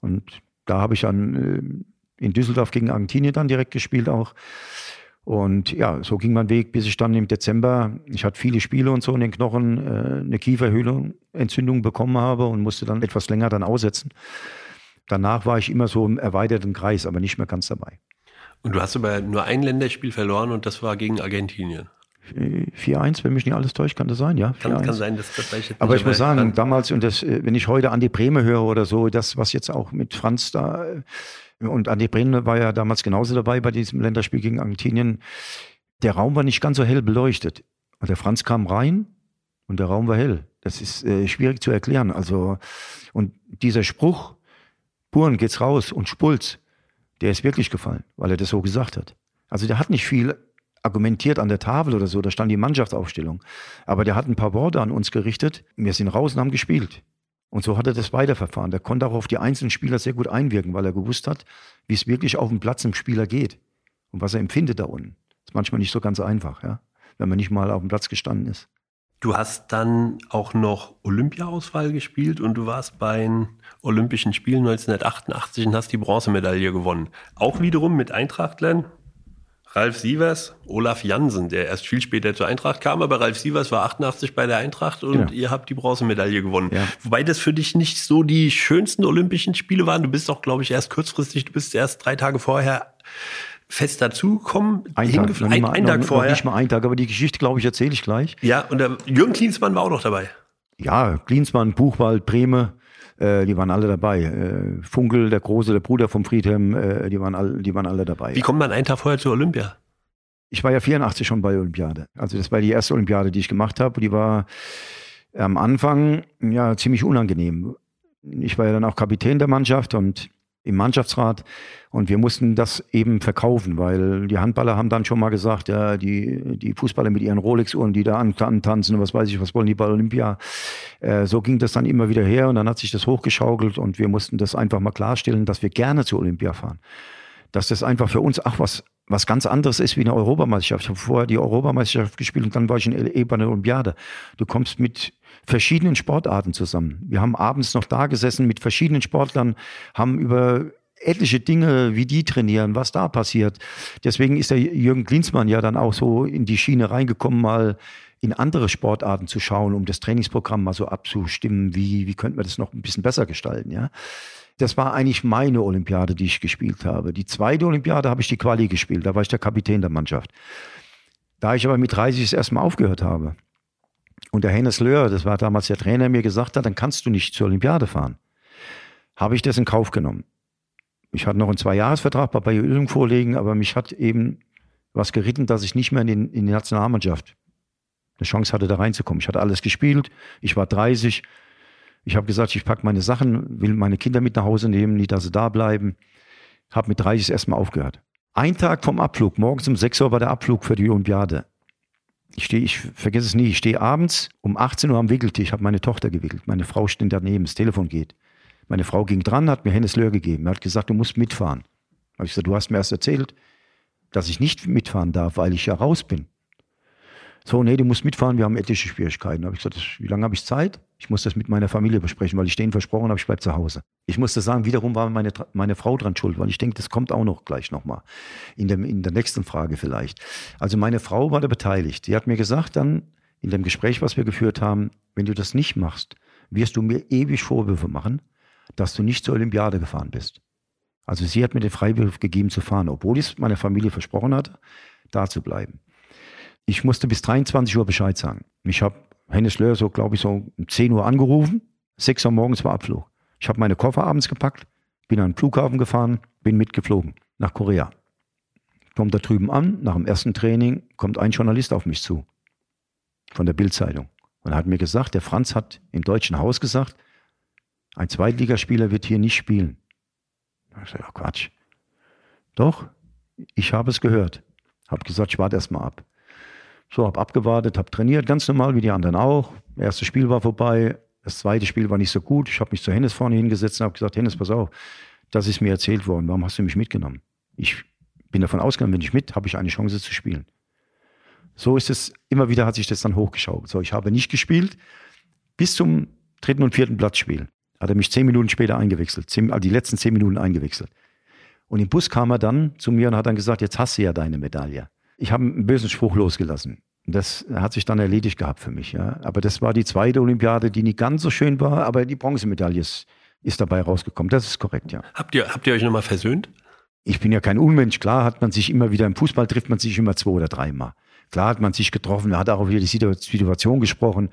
Und da habe ich dann äh, in Düsseldorf gegen Argentinien dann direkt gespielt auch. Und ja, so ging mein Weg, bis ich dann im Dezember, ich hatte viele Spiele und so in den Knochen, äh, eine Kieferhöhlung, Entzündung bekommen habe und musste dann etwas länger dann aussetzen. Danach war ich immer so im erweiterten Kreis, aber nicht mehr ganz dabei. Und du hast aber nur ein Länderspiel verloren und das war gegen Argentinien. 4-1, wenn mich nicht alles täuscht, kann das sein, ja. Kann, kann sein, dass das jetzt Aber ich muss sagen, kann. damals, und das, äh, wenn ich heute Andi Breme höre oder so, das, was jetzt auch mit Franz da, äh, und Andi Breme war ja damals genauso dabei bei diesem Länderspiel gegen Argentinien, der Raum war nicht ganz so hell beleuchtet. Und der Franz kam rein und der Raum war hell. Das ist äh, schwierig zu erklären. Also, und dieser Spruch, Buren geht's raus und Spulz, der ist wirklich gefallen, weil er das so gesagt hat. Also der hat nicht viel argumentiert an der Tafel oder so, da stand die Mannschaftsaufstellung. Aber der hat ein paar Worte an uns gerichtet. Wir sind raus und haben gespielt. Und so hat er das weiterverfahren. Der konnte auch auf die einzelnen Spieler sehr gut einwirken, weil er gewusst hat, wie es wirklich auf dem Platz im Spieler geht und was er empfindet da unten. Das ist manchmal nicht so ganz einfach, ja, wenn man nicht mal auf dem Platz gestanden ist. Du hast dann auch noch Olympiaauswahl gespielt und du warst bei den Olympischen Spielen 1988 und hast die Bronzemedaille gewonnen. Auch wiederum mit Eintrachtlern. Ralf Sievers, Olaf Jansen, der erst viel später zur Eintracht kam, aber Ralf Sievers war 88 bei der Eintracht und genau. ihr habt die Bronzemedaille gewonnen. Ja. Wobei das für dich nicht so die schönsten Olympischen Spiele waren. Du bist doch, glaube ich, erst kurzfristig, du bist erst drei Tage vorher fest dazukommen. Ein Tag, ein, ein, ein Tag noch, vorher. Noch nicht mal ein Tag, aber die Geschichte, glaube ich, erzähle ich gleich. Ja, und der Jürgen Klinsmann war auch noch dabei. Ja, Klinsmann, Buchwald, Breme, äh, die waren alle dabei. Äh, Funkel, der Große, der Bruder vom Friedhelm, äh, die, waren all, die waren alle dabei. Wie kommt man einen Tag vorher zur Olympia? Ich war ja 84 schon bei Olympiade. Also das war die erste Olympiade, die ich gemacht habe. Die war am Anfang ja ziemlich unangenehm. Ich war ja dann auch Kapitän der Mannschaft und im Mannschaftsrat und wir mussten das eben verkaufen, weil die Handballer haben dann schon mal gesagt, ja, die, die Fußballer mit ihren Rolex-Uhren, die da antanzen und was weiß ich, was wollen die bei Olympia. Äh, so ging das dann immer wieder her und dann hat sich das hochgeschaukelt und wir mussten das einfach mal klarstellen, dass wir gerne zur Olympia fahren. Dass das einfach für uns auch was, was ganz anderes ist wie eine Europameisterschaft. Ich habe vorher die Europameisterschaft gespielt und dann war ich in LE bei einer Olympiade. Du kommst mit verschiedenen Sportarten zusammen. Wir haben abends noch da gesessen mit verschiedenen Sportlern, haben über etliche Dinge, wie die trainieren, was da passiert. Deswegen ist der Jürgen Klinsmann ja dann auch so in die Schiene reingekommen, mal in andere Sportarten zu schauen, um das Trainingsprogramm mal so abzustimmen, wie, wie könnte man das noch ein bisschen besser gestalten, ja. Das war eigentlich meine Olympiade, die ich gespielt habe. Die zweite Olympiade habe ich die Quali gespielt, da war ich der Kapitän der Mannschaft. Da ich aber mit 30 das erste Mal aufgehört habe, und der Hennes Löhr, das war damals der Trainer, mir gesagt hat, dann kannst du nicht zur Olympiade fahren. Habe ich das in Kauf genommen. Ich hatte noch einen Zweijahresvertrag bei Bayern vorlegen, aber mich hat eben was geritten, dass ich nicht mehr in, den, in die Nationalmannschaft eine Chance hatte, da reinzukommen. Ich hatte alles gespielt, ich war 30. Ich habe gesagt, ich packe meine Sachen, will meine Kinder mit nach Hause nehmen, nicht, dass sie da bleiben. Habe mit 30 erstmal aufgehört. Ein Tag vom Abflug, morgens um 6 Uhr war der Abflug für die Olympiade. Ich stehe, ich vergesse es nie, ich stehe abends um 18 Uhr am Wickeltisch, habe meine Tochter gewickelt. Meine Frau steht daneben, das Telefon geht. Meine Frau ging dran, hat mir Hennes Löhr gegeben. Er hat gesagt, du musst mitfahren. Habe ich gesagt, du hast mir erst erzählt, dass ich nicht mitfahren darf, weil ich ja raus bin. So, nee, du musst mitfahren, wir haben ethische Schwierigkeiten. Habe ich gesagt, wie lange habe ich Zeit? Ich muss das mit meiner Familie besprechen, weil ich denen versprochen habe, ich bleibe zu Hause. Ich musste sagen, wiederum war meine, meine Frau dran schuld, weil ich denke, das kommt auch noch gleich nochmal. In, in der nächsten Frage vielleicht. Also meine Frau war da beteiligt. Die hat mir gesagt dann, in dem Gespräch, was wir geführt haben, wenn du das nicht machst, wirst du mir ewig Vorwürfe machen, dass du nicht zur Olympiade gefahren bist. Also sie hat mir den Freiwillig gegeben zu fahren, obwohl ich es meiner Familie versprochen hatte, da zu bleiben. Ich musste bis 23 Uhr Bescheid sagen. Ich habe Hennes Löhr so, glaube ich, so um 10 Uhr angerufen. 6 Uhr morgens war Abflug. Ich habe meine Koffer abends gepackt, bin an den Flughafen gefahren, bin mitgeflogen nach Korea. Kommt da drüben an, nach dem ersten Training kommt ein Journalist auf mich zu von der Bildzeitung und hat mir gesagt, der Franz hat im deutschen Haus gesagt, ein Zweitligaspieler wird hier nicht spielen. Ich sage, ja, Quatsch. Doch, ich habe es gehört. Habe gesagt, ich warte erst mal ab. So, habe abgewartet, habe trainiert, ganz normal wie die anderen auch. Das erste Spiel war vorbei, das zweite Spiel war nicht so gut. Ich habe mich zu Hennes vorne hingesetzt und habe gesagt, Hennes, pass auf, das ist mir erzählt worden. Warum hast du mich mitgenommen? Ich bin davon ausgegangen, wenn ich mit, habe ich eine Chance zu spielen. So ist es, immer wieder hat sich das dann hochgeschaut. So, ich habe nicht gespielt bis zum dritten und vierten Platzspiel. Hat er mich zehn Minuten später eingewechselt, zehn, also die letzten zehn Minuten eingewechselt. Und im Bus kam er dann zu mir und hat dann gesagt, jetzt hast du ja deine Medaille ich habe einen bösen Spruch losgelassen. Das hat sich dann erledigt gehabt für mich. Ja. Aber das war die zweite Olympiade, die nicht ganz so schön war, aber die Bronzemedaille ist, ist dabei rausgekommen. Das ist korrekt, ja. Habt ihr, habt ihr euch nochmal versöhnt? Ich bin ja kein Unmensch. Klar hat man sich immer wieder im Fußball trifft man sich immer zwei oder dreimal. Klar hat man sich getroffen, man hat auch über die Situation gesprochen.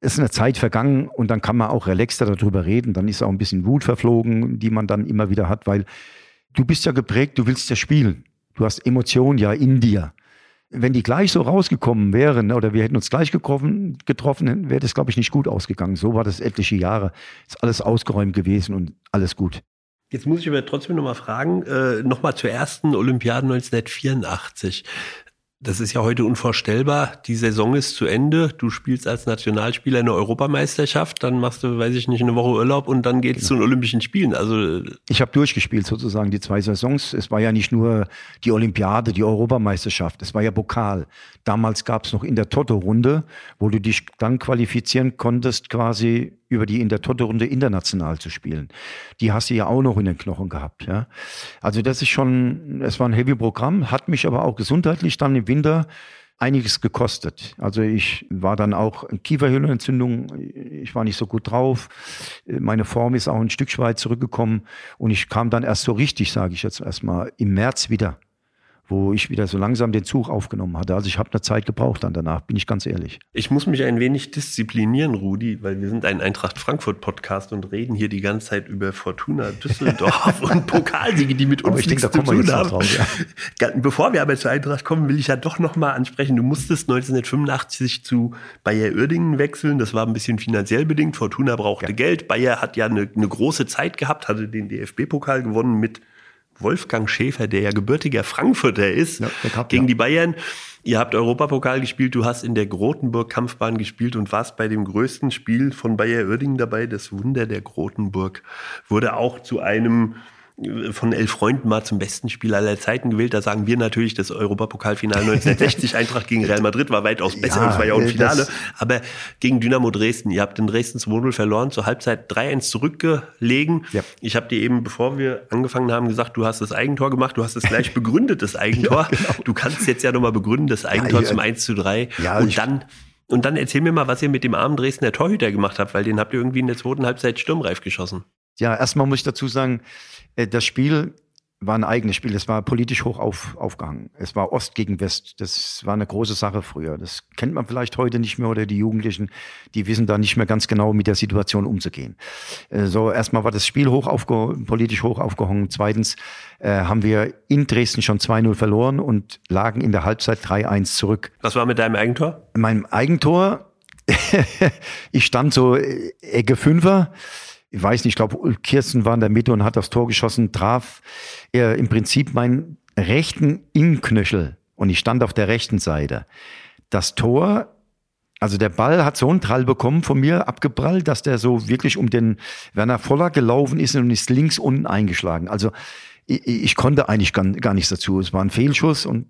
Es ist eine Zeit vergangen und dann kann man auch relaxter darüber reden. Dann ist auch ein bisschen Wut verflogen, die man dann immer wieder hat, weil du bist ja geprägt, du willst ja spielen. Du hast Emotionen ja in dir. Wenn die gleich so rausgekommen wären oder wir hätten uns gleich getroffen, getroffen wäre das, glaube ich, nicht gut ausgegangen. So war das etliche Jahre. Ist alles ausgeräumt gewesen und alles gut. Jetzt muss ich aber trotzdem nochmal fragen, äh, nochmal zur ersten Olympiade 1984. Das ist ja heute unvorstellbar. Die Saison ist zu Ende. Du spielst als Nationalspieler eine Europameisterschaft, dann machst du, weiß ich nicht, eine Woche Urlaub und dann geht's genau. zu den Olympischen Spielen. Also ich habe durchgespielt sozusagen die zwei Saisons. Es war ja nicht nur die Olympiade, die Europameisterschaft. Es war ja Pokal. Damals gab es noch in der Toto-Runde, wo du dich dann qualifizieren konntest, quasi über die in der Toto-Runde international zu spielen. Die hast du ja auch noch in den Knochen gehabt. Ja? Also das ist schon, es war ein heavy Programm, hat mich aber auch gesundheitlich dann im Winter einiges gekostet. Also ich war dann auch Kieferhöhlenentzündung, ich war nicht so gut drauf. Meine Form ist auch ein Stück weit zurückgekommen und ich kam dann erst so richtig, sage ich jetzt erstmal, im März wieder wo ich wieder so langsam den Zug aufgenommen hatte. Also ich habe eine Zeit gebraucht dann danach, bin ich ganz ehrlich. Ich muss mich ein wenig disziplinieren, Rudi, weil wir sind ein Eintracht Frankfurt Podcast und reden hier die ganze Zeit über Fortuna Düsseldorf und Pokalsiege, die mit uns nichts denke, zu tun haben. Drauf, ja. Bevor wir aber zur Eintracht kommen, will ich ja doch noch mal ansprechen. Du musstest 1985 zu Bayer Uerdingen wechseln. Das war ein bisschen finanziell bedingt. Fortuna brauchte ja. Geld. Bayer hat ja eine, eine große Zeit gehabt, hatte den DFB-Pokal gewonnen mit Wolfgang Schäfer, der ja gebürtiger Frankfurter ist, ja, Cup, gegen ja. die Bayern. Ihr habt Europapokal gespielt, du hast in der Grotenburg-Kampfbahn gespielt und warst bei dem größten Spiel von Bayer Oerding dabei. Das Wunder der Grotenburg wurde auch zu einem von elf Freunden mal zum besten Spieler aller Zeiten gewählt. Da sagen wir natürlich, das Europapokalfinale 1960 Eintracht gegen Real Madrid war weitaus besser ja, es war ja auch ein Finale. Aber gegen Dynamo Dresden, ihr habt in Dresden 2-0 verloren, zur Halbzeit 3-1 zurückgelegen. Ja. Ich habe dir eben, bevor wir angefangen haben, gesagt, du hast das Eigentor gemacht, du hast es gleich begründet, das Eigentor. ja, genau. Du kannst jetzt ja nochmal begründen, das Eigentor ja, zum 1 zu 3. Ja, und dann und dann erzähl mir mal, was ihr mit dem armen Dresdner Torhüter gemacht habt, weil den habt ihr irgendwie in der zweiten Halbzeit sturmreif geschossen. Ja, erstmal muss ich dazu sagen, das Spiel war ein eigenes Spiel. Das war politisch hoch auf, aufgehangen. Es war Ost gegen West. Das war eine große Sache früher. Das kennt man vielleicht heute nicht mehr oder die Jugendlichen, die wissen da nicht mehr ganz genau mit der Situation umzugehen. Äh, so, erstmal war das Spiel hoch aufge politisch hoch aufgehangen. Zweitens äh, haben wir in Dresden schon 2-0 verloren und lagen in der Halbzeit 3-1 zurück. Was war mit deinem Eigentor? Mein Eigentor, ich stand so äh, Ecke Fünfer ich weiß nicht, ich glaube, Kirsten war in der Mitte und hat das Tor geschossen, traf er im Prinzip meinen rechten Innenknöchel und ich stand auf der rechten Seite. Das Tor, also der Ball hat so einen Trall bekommen von mir, abgeprallt, dass der so wirklich um den Werner Voller gelaufen ist und ist links unten eingeschlagen. Also ich, ich konnte eigentlich gar, gar nichts dazu. Es war ein Fehlschuss und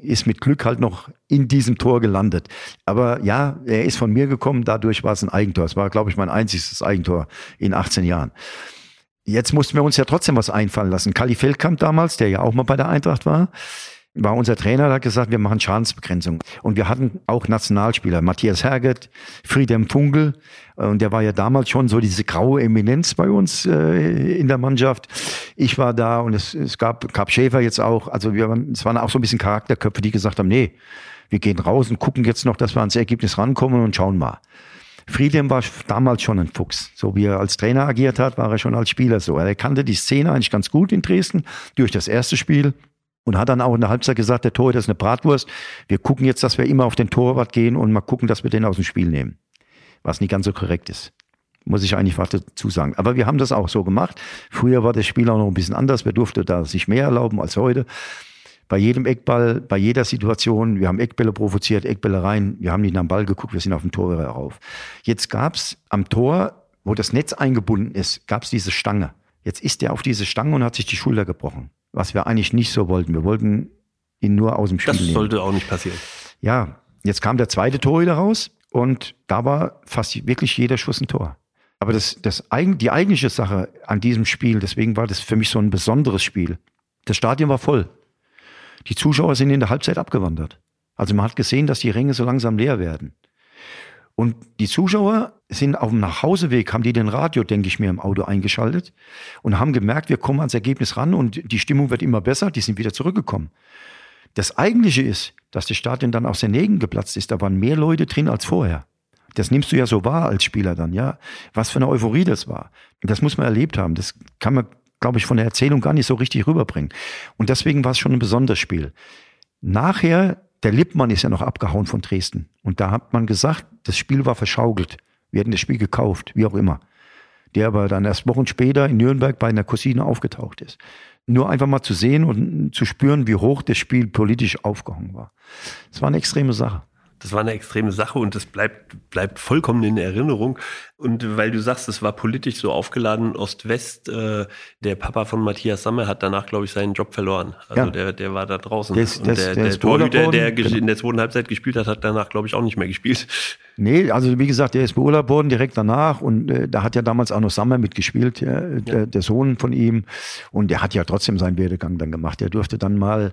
ist mit Glück halt noch in diesem Tor gelandet. Aber ja, er ist von mir gekommen, dadurch war es ein Eigentor. Es war, glaube ich, mein einziges Eigentor in 18 Jahren. Jetzt mussten wir uns ja trotzdem was einfallen lassen. Kali Feldkamp damals, der ja auch mal bei der Eintracht war, war unser Trainer, der hat gesagt, wir machen Schadensbegrenzung. Und wir hatten auch Nationalspieler, Matthias Herget, Friedem Funkel, und der war ja damals schon so diese graue Eminenz bei uns äh, in der Mannschaft. Ich war da und es, es gab Cap Schäfer jetzt auch. Also wir waren, es waren auch so ein bisschen Charakterköpfe, die gesagt haben, nee, wir gehen raus und gucken jetzt noch, dass wir ans Ergebnis rankommen und schauen mal. Friedem war damals schon ein Fuchs. So wie er als Trainer agiert hat, war er schon als Spieler so. Er kannte die Szene eigentlich ganz gut in Dresden durch das erste Spiel und hat dann auch in der Halbzeit gesagt, der Torhüter ist eine Bratwurst. Wir gucken jetzt, dass wir immer auf den Torwart gehen und mal gucken, dass wir den aus dem Spiel nehmen. Was nicht ganz so korrekt ist. Muss ich eigentlich was dazu sagen. Aber wir haben das auch so gemacht. Früher war das Spiel auch noch ein bisschen anders. Wir durften da sich mehr erlauben als heute. Bei jedem Eckball, bei jeder Situation, wir haben Eckbälle provoziert, Eckbälle rein, wir haben nicht nach dem Ball geguckt, wir sind auf dem Tor rauf. Jetzt gab es am Tor, wo das Netz eingebunden ist, gab es diese Stange. Jetzt ist er auf diese Stange und hat sich die Schulter gebrochen was wir eigentlich nicht so wollten. Wir wollten ihn nur aus dem Spiel das nehmen. Das sollte auch nicht passieren. Ja, jetzt kam der zweite Torhüter raus und da war fast wirklich jeder Schuss ein Tor. Aber das, das, die eigentliche Sache an diesem Spiel, deswegen war das für mich so ein besonderes Spiel. Das Stadion war voll. Die Zuschauer sind in der Halbzeit abgewandert. Also man hat gesehen, dass die Ränge so langsam leer werden. Und die Zuschauer sind auf dem Nachhauseweg, haben die den Radio, denke ich mir, im Auto eingeschaltet und haben gemerkt, wir kommen ans Ergebnis ran und die Stimmung wird immer besser, die sind wieder zurückgekommen. Das Eigentliche ist, dass das Stadion dann aus den Nägeln geplatzt ist. Da waren mehr Leute drin als vorher. Das nimmst du ja so wahr als Spieler dann, ja. Was für eine Euphorie das war. Das muss man erlebt haben. Das kann man, glaube ich, von der Erzählung gar nicht so richtig rüberbringen. Und deswegen war es schon ein besonderes Spiel. Nachher der Lippmann ist ja noch abgehauen von Dresden. Und da hat man gesagt, das Spiel war verschaukelt. Wir hätten das Spiel gekauft, wie auch immer. Der aber dann erst Wochen später in Nürnberg bei einer Cousine aufgetaucht ist. Nur einfach mal zu sehen und zu spüren, wie hoch das Spiel politisch aufgehangen war. Es war eine extreme Sache. Das war eine extreme Sache und das bleibt, bleibt vollkommen in Erinnerung. Und weil du sagst, es war politisch so aufgeladen, Ost-West, äh, der Papa von Matthias Sammer hat danach, glaube ich, seinen Job verloren. Also ja. der, der war da draußen. Das, das, der, der, der Torhüter, der genau. in der zweiten Halbzeit gespielt hat, hat danach, glaube ich, auch nicht mehr gespielt. Nee, also wie gesagt, der ist beurlaubt worden direkt danach und äh, da hat ja damals auch noch Sammer mitgespielt, ja, ja. Der, der Sohn von ihm. Und der hat ja trotzdem seinen Werdegang dann gemacht. Der durfte dann mal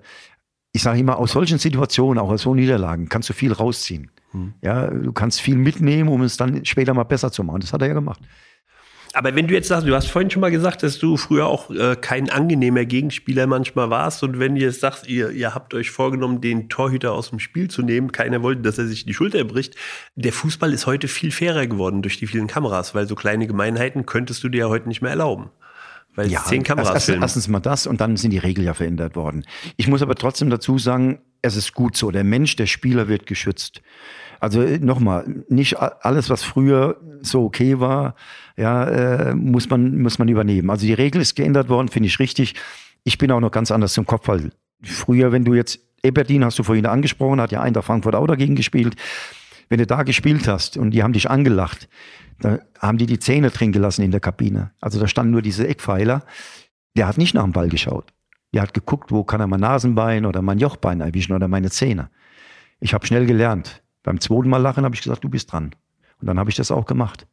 ich sage immer, aus solchen Situationen, auch aus so Niederlagen, kannst du viel rausziehen. Hm. Ja, du kannst viel mitnehmen, um es dann später mal besser zu machen. Das hat er ja gemacht. Aber wenn du jetzt sagst, du hast vorhin schon mal gesagt, dass du früher auch äh, kein angenehmer Gegenspieler manchmal warst und wenn ihr jetzt sagst, ihr, ihr habt euch vorgenommen, den Torhüter aus dem Spiel zu nehmen, keiner wollte, dass er sich die Schulter bricht. Der Fußball ist heute viel fairer geworden durch die vielen Kameras, weil so kleine Gemeinheiten könntest du dir ja heute nicht mehr erlauben. Weil ja, zehn Kameras erst, filmen. Erstens mal das und dann sind die Regeln ja verändert worden. Ich muss aber trotzdem dazu sagen, es ist gut so. Der Mensch, der Spieler wird geschützt. Also äh, nochmal, nicht alles, was früher so okay war, ja, äh, muss man muss man übernehmen. Also die Regel ist geändert worden, finde ich richtig. Ich bin auch noch ganz anders zum Kopf, weil früher, wenn du jetzt Eberdin hast du vorhin angesprochen, hat ja Eintracht Frankfurt auch dagegen gespielt. Wenn du da gespielt hast und die haben dich angelacht, da haben die die Zähne drin gelassen in der Kabine. Also da standen nur diese Eckpfeiler. Der hat nicht nach dem Ball geschaut. Der hat geguckt, wo kann er mein Nasenbein oder mein Jochbein erwischen oder meine Zähne. Ich habe schnell gelernt. Beim zweiten Mal lachen habe ich gesagt, du bist dran. Und dann habe ich das auch gemacht.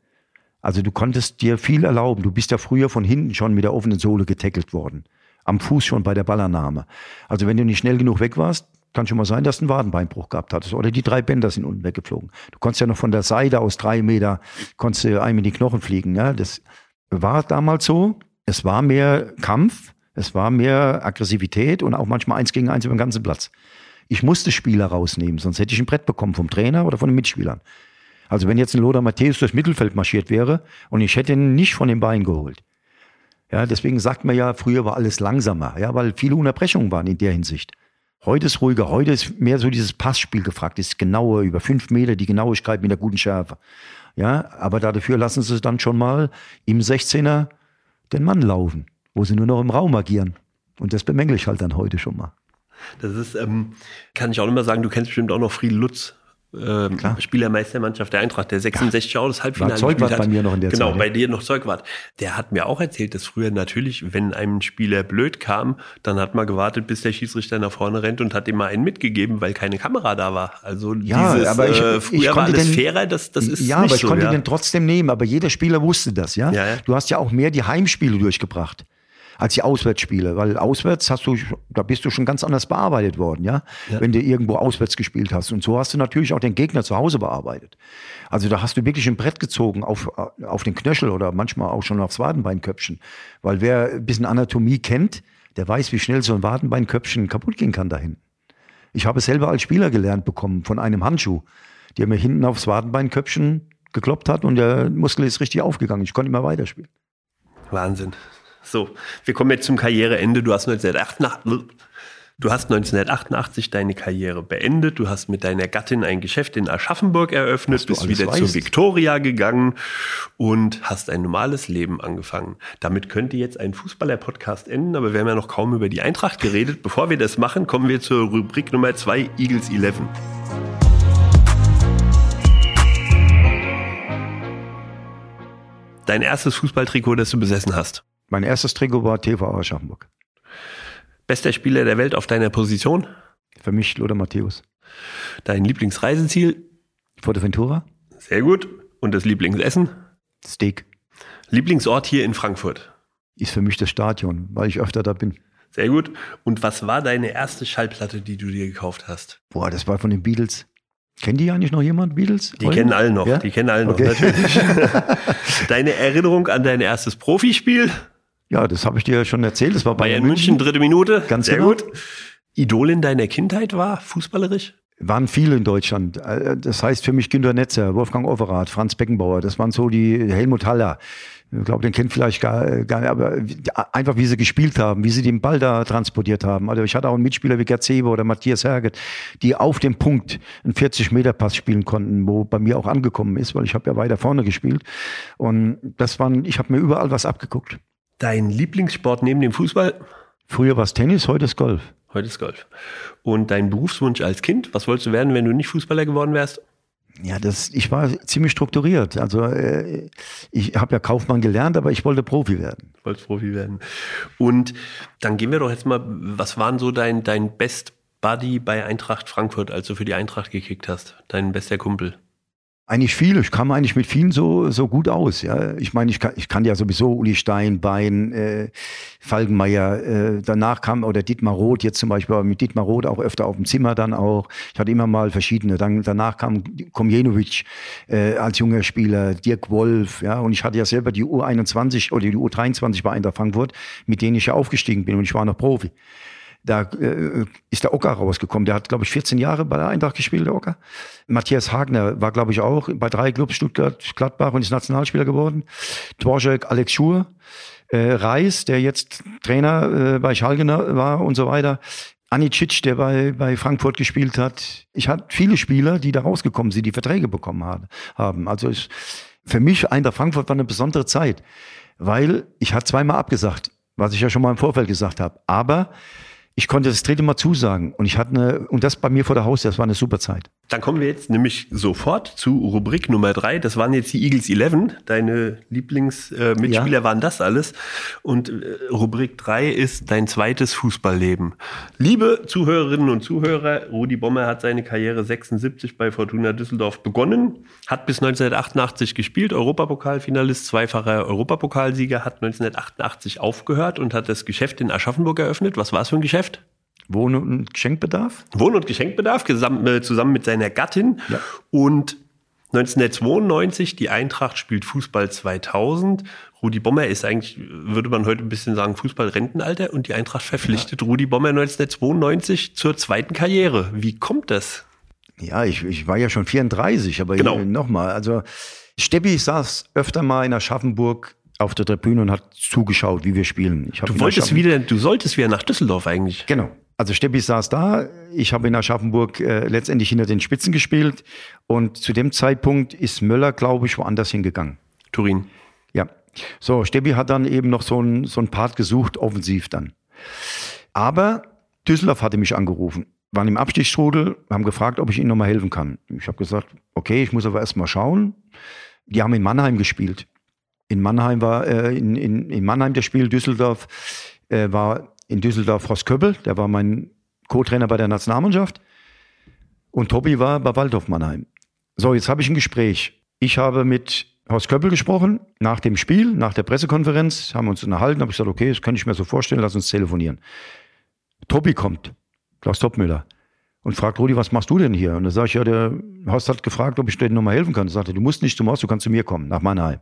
Also du konntest dir viel erlauben. Du bist ja früher von hinten schon mit der offenen Sohle getackelt worden. Am Fuß schon bei der Ballannahme. Also wenn du nicht schnell genug weg warst, kann schon mal sein, dass du einen Wadenbeinbruch gehabt hattest. Oder die drei Bänder sind unten weggeflogen. Du konntest ja noch von der Seite aus drei Meter, konntest du einem in die Knochen fliegen. Ja? Das war damals so. Es war mehr Kampf. Es war mehr Aggressivität und auch manchmal eins gegen eins über den ganzen Platz. Ich musste Spieler rausnehmen, sonst hätte ich ein Brett bekommen vom Trainer oder von den Mitspielern. Also wenn jetzt ein Lothar Matthäus durchs Mittelfeld marschiert wäre und ich hätte ihn nicht von den Beinen geholt. Ja, deswegen sagt man ja, früher war alles langsamer, ja, weil viele Unterbrechungen waren in der Hinsicht. Heute ist ruhiger, heute ist mehr so dieses Passspiel gefragt, ist genauer, über fünf Meter, die Genauigkeit mit der guten Schärfe. Ja, aber dafür lassen sie dann schon mal im 16er den Mann laufen, wo sie nur noch im Raum agieren. Und das bemängle ich halt dann heute schon mal. Das ist, ähm, kann ich auch nicht mehr sagen, du kennst bestimmt auch noch Friedel Lutz ähm, Spielermeistermannschaft der Eintracht, der 66 Jahre das Halbfinale war Zeugwart bei mir noch in der genau, Zeit. Genau, bei dir noch Zeugwart. Der hat mir auch erzählt, dass früher natürlich, wenn einem Spieler blöd kam, dann hat man gewartet, bis der Schiedsrichter nach vorne rennt und hat ihm mal einen mitgegeben, weil keine Kamera da war. Also ja, dieses, aber ich, äh, früher ich war alles den, fairer, das, das ist Ja, nicht aber ich so, konnte ja. den trotzdem nehmen, aber jeder Spieler wusste das, ja? Ja, ja. Du hast ja auch mehr die Heimspiele durchgebracht als die Auswärtsspiele, weil auswärts hast du, da bist du schon ganz anders bearbeitet worden, ja? Ja. Wenn du irgendwo auswärts gespielt hast. Und so hast du natürlich auch den Gegner zu Hause bearbeitet. Also da hast du wirklich ein Brett gezogen auf, auf den Knöchel oder manchmal auch schon aufs Wadenbeinköpfchen. Weil wer ein bisschen Anatomie kennt, der weiß, wie schnell so ein Wadenbeinköpfchen kaputt gehen kann da hinten. Ich habe es selber als Spieler gelernt bekommen von einem Handschuh, der mir hinten aufs Wadenbeinköpfchen gekloppt hat und der Muskel ist richtig aufgegangen. Ich konnte immer weiterspielen. Wahnsinn. So, wir kommen jetzt zum Karriereende. Du hast 1988, du hast 1988 deine Karriere beendet. Du hast mit deiner Gattin ein Geschäft in Aschaffenburg eröffnet, du bist wieder weißt. zur Victoria gegangen und hast ein normales Leben angefangen. Damit könnte jetzt ein Fußballer-Podcast enden, aber wir haben ja noch kaum über die Eintracht geredet. Bevor wir das machen, kommen wir zur Rubrik Nummer zwei, Eagles 11. Dein erstes Fußballtrikot, das du besessen hast. Mein erstes Trikot war TV Aschaffenburg. Bester Spieler der Welt auf deiner Position? Für mich Lothar Matthäus. Dein Lieblingsreiseziel? Forteventura, Sehr gut. Und das Lieblingsessen? Steak. Lieblingsort hier in Frankfurt? Ist für mich das Stadion, weil ich öfter da bin. Sehr gut. Und was war deine erste Schallplatte, die du dir gekauft hast? Boah, das war von den Beatles. Kennt die eigentlich noch jemand, Beatles? Die Heute? kennen alle noch. Ja? Die kennen alle noch, Okay. natürlich. Deine Erinnerung an dein erstes Profispiel? Ja, das habe ich dir schon erzählt. Das war Bayern München, dritte Minute. Ganz Sehr genau. gut. Idol in deiner Kindheit war, fußballerisch? Waren viele in Deutschland. Äh, Das heißt für mich Günter Netzer, Wolfgang Overath, Franz Beckenbauer. Das waren so die Helmut Haller. Ich glaube, den kennt vielleicht gar, gar nicht, aber einfach wie sie gespielt haben, wie sie den Ball da transportiert haben. Also ich hatte auch einen Mitspieler wie Gerd Sebe oder Matthias Herget, die auf dem Punkt einen 40-Meter-Pass spielen konnten, wo bei mir auch angekommen ist, weil ich habe ja weiter vorne gespielt. Und das waren, ich habe mir überall was abgeguckt. Dein Lieblingssport neben dem Fußball? Früher war es Tennis, heute ist Golf. Heute ist Golf. Und dein Berufswunsch als Kind? Was wolltest du werden, wenn du nicht Fußballer geworden wärst? Ja, das, ich war ziemlich strukturiert. Also äh, ich habe ja Kaufmann gelernt, aber ich wollte Profi werden. Du wolltest Profi werden. Und dann gehen wir doch jetzt mal, was waren so dein, dein Best Buddy bei Eintracht Frankfurt, als du für die Eintracht gekickt hast? Dein bester Kumpel? Eigentlich viele. Ich kam eigentlich mit vielen so, so gut aus. Ja. Ich meine, ich kann, ich kann ja sowieso Uli Stein, Bein, äh, Falkenmeier. Äh, danach kam, oder Dietmar Roth, jetzt zum Beispiel aber mit Dietmar Roth auch öfter auf dem Zimmer dann auch. Ich hatte immer mal verschiedene. Dann, danach kam Komjenovic äh, als junger Spieler, Dirk Wolf. Ja. Und ich hatte ja selber die U21 oder die U23 bei Eintracht Frankfurt, mit denen ich ja aufgestiegen bin und ich war noch Profi. Da äh, ist der Ocker rausgekommen. Der hat, glaube ich, 14 Jahre bei der Eintracht gespielt, der Ocker. Matthias Hagner war, glaube ich, auch bei drei Clubs, Stuttgart, Gladbach und ist Nationalspieler geworden. Dvorak, Alex Schur, äh, Reis, der jetzt Trainer äh, bei Schalke war und so weiter. Anicic, der bei, bei Frankfurt gespielt hat. Ich hatte viele Spieler, die da rausgekommen sind, die Verträge bekommen haben. haben. Also ich, für mich, Eintracht Frankfurt war eine besondere Zeit, weil ich hatte zweimal abgesagt, was ich ja schon mal im Vorfeld gesagt habe. Aber ich konnte das dritte Mal zusagen und ich hatte eine, und das bei mir vor der Haustür, das war eine super Zeit. Dann kommen wir jetzt nämlich sofort zu Rubrik Nummer drei. Das waren jetzt die Eagles 11. Deine Lieblingsmitspieler äh, Mitspieler Ja. waren das alles. Und äh, Rubrik drei ist dein zweites Fußballleben. Liebe Zuhörerinnen und Zuhörer, Rudi Bommer hat seine Karriere 76 bei Fortuna Düsseldorf begonnen, hat bis 1988 gespielt, Europapokalfinalist, zweifacher Europapokalsieger, hat 1988 aufgehört und hat das Geschäft in Aschaffenburg eröffnet. Was war es für ein Geschäft? Wohn- und Geschenkbedarf? Wohn- und Geschenkbedarf äh, zusammen mit seiner Gattin. Ja. Und 1992, die Eintracht spielt Fußball 2000. Rudi Bommer ist eigentlich, würde man heute ein bisschen sagen, Fußballrentenalter und die Eintracht verpflichtet ja. Rudi Bommer 1992 zur zweiten Karriere. Wie kommt das? Ja, ich, ich war ja schon 34, aber genau. nochmal, also Steppi saß öfter mal in Aschaffenburg auf der Tribüne und hat zugeschaut, wie wir spielen. du wolltest wieder, du solltest wieder nach Düsseldorf eigentlich. Genau. Also Steppi saß da, ich habe in Aschaffenburg äh, letztendlich hinter den Spitzen gespielt und zu dem Zeitpunkt ist Möller, glaube ich, woanders hingegangen. Turin. Ja. So, Steppi hat dann eben noch so ein, so ein Part gesucht, offensiv dann. Aber Düsseldorf hatte mich angerufen, waren im Abstiegsstrudel, haben gefragt, ob ich ihnen nochmal helfen kann. Ich habe gesagt, okay, ich muss aber erst mal schauen. Die haben in Mannheim gespielt. In Mannheim war, äh, in, in, in Mannheim das Spiel, Düsseldorf äh, war in Düsseldorf Horst Köppel, der war mein Co-Trainer bei der Nationalmannschaft. Und Tobi war bei Waldhof Mannheim. So, jetzt habe ich ein Gespräch. Ich habe mit Horst Köppel gesprochen, nach dem Spiel, nach der Pressekonferenz, haben wir uns unterhalten, habe ich gesagt, okay, das kann ich mir so vorstellen, lass uns telefonieren. Tobi kommt, Klaus Topmüller, und fragt Rudi, was machst du denn hier? Und da sage ich, ja, der Horst hat gefragt, ob ich dir nochmal helfen kann. Er sagte, du musst nicht zum Horst, du kannst zu mir kommen, nach Mannheim.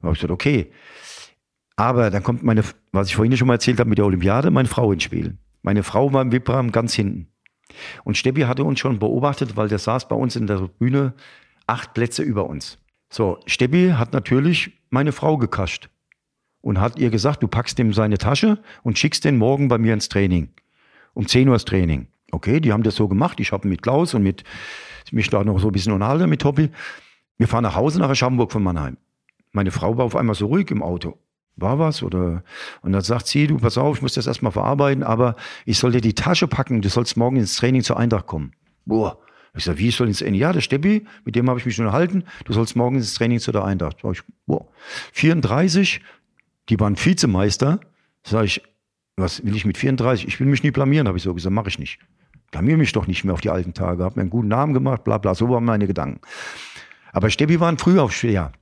Da habe ich gesagt, okay. Aber dann kommt meine, was ich vorhin schon mal erzählt habe mit der Olympiade, meine Frau ins Spiel. Meine Frau war im Wipram ganz hinten. Und Steppi hatte uns schon beobachtet, weil der saß bei uns in der Bühne acht Plätze über uns. So, Steppi hat natürlich meine Frau gekascht und hat ihr gesagt, du packst ihm seine Tasche und schickst den morgen bei mir ins Training. Um 10 Uhr das Training. Okay, die haben das so gemacht. Ich habe mit Klaus und mit mich da noch so ein bisschen unterhalten mit Tobi. Wir fahren nach Hause nach Aschaffenburg von Mannheim. Meine Frau war auf einmal so ruhig im Auto war was oder und dann sagt sie, du pass auf, ich muss das erstmal verarbeiten, aber ich soll dir die Tasche packen, du sollst morgen ins Training zur Eintracht kommen. Boah. Ich sag, wie soll ins Training? Ja, der Steppi, mit dem habe ich mich schon unterhalten, du sollst morgen ins Training zu der Eintracht. Sag ich, boah. 34, die waren Vizemeister. Sag ich, was will ich mit 34? Ich will mich nie blamieren, habe ich so gesagt, mache ich nicht. Blamier mich doch nicht mehr auf die alten Tage, habe mir einen guten Namen gemacht, bla bla, so waren meine Gedanken. Aber Steppi war ein Frühaufsteher.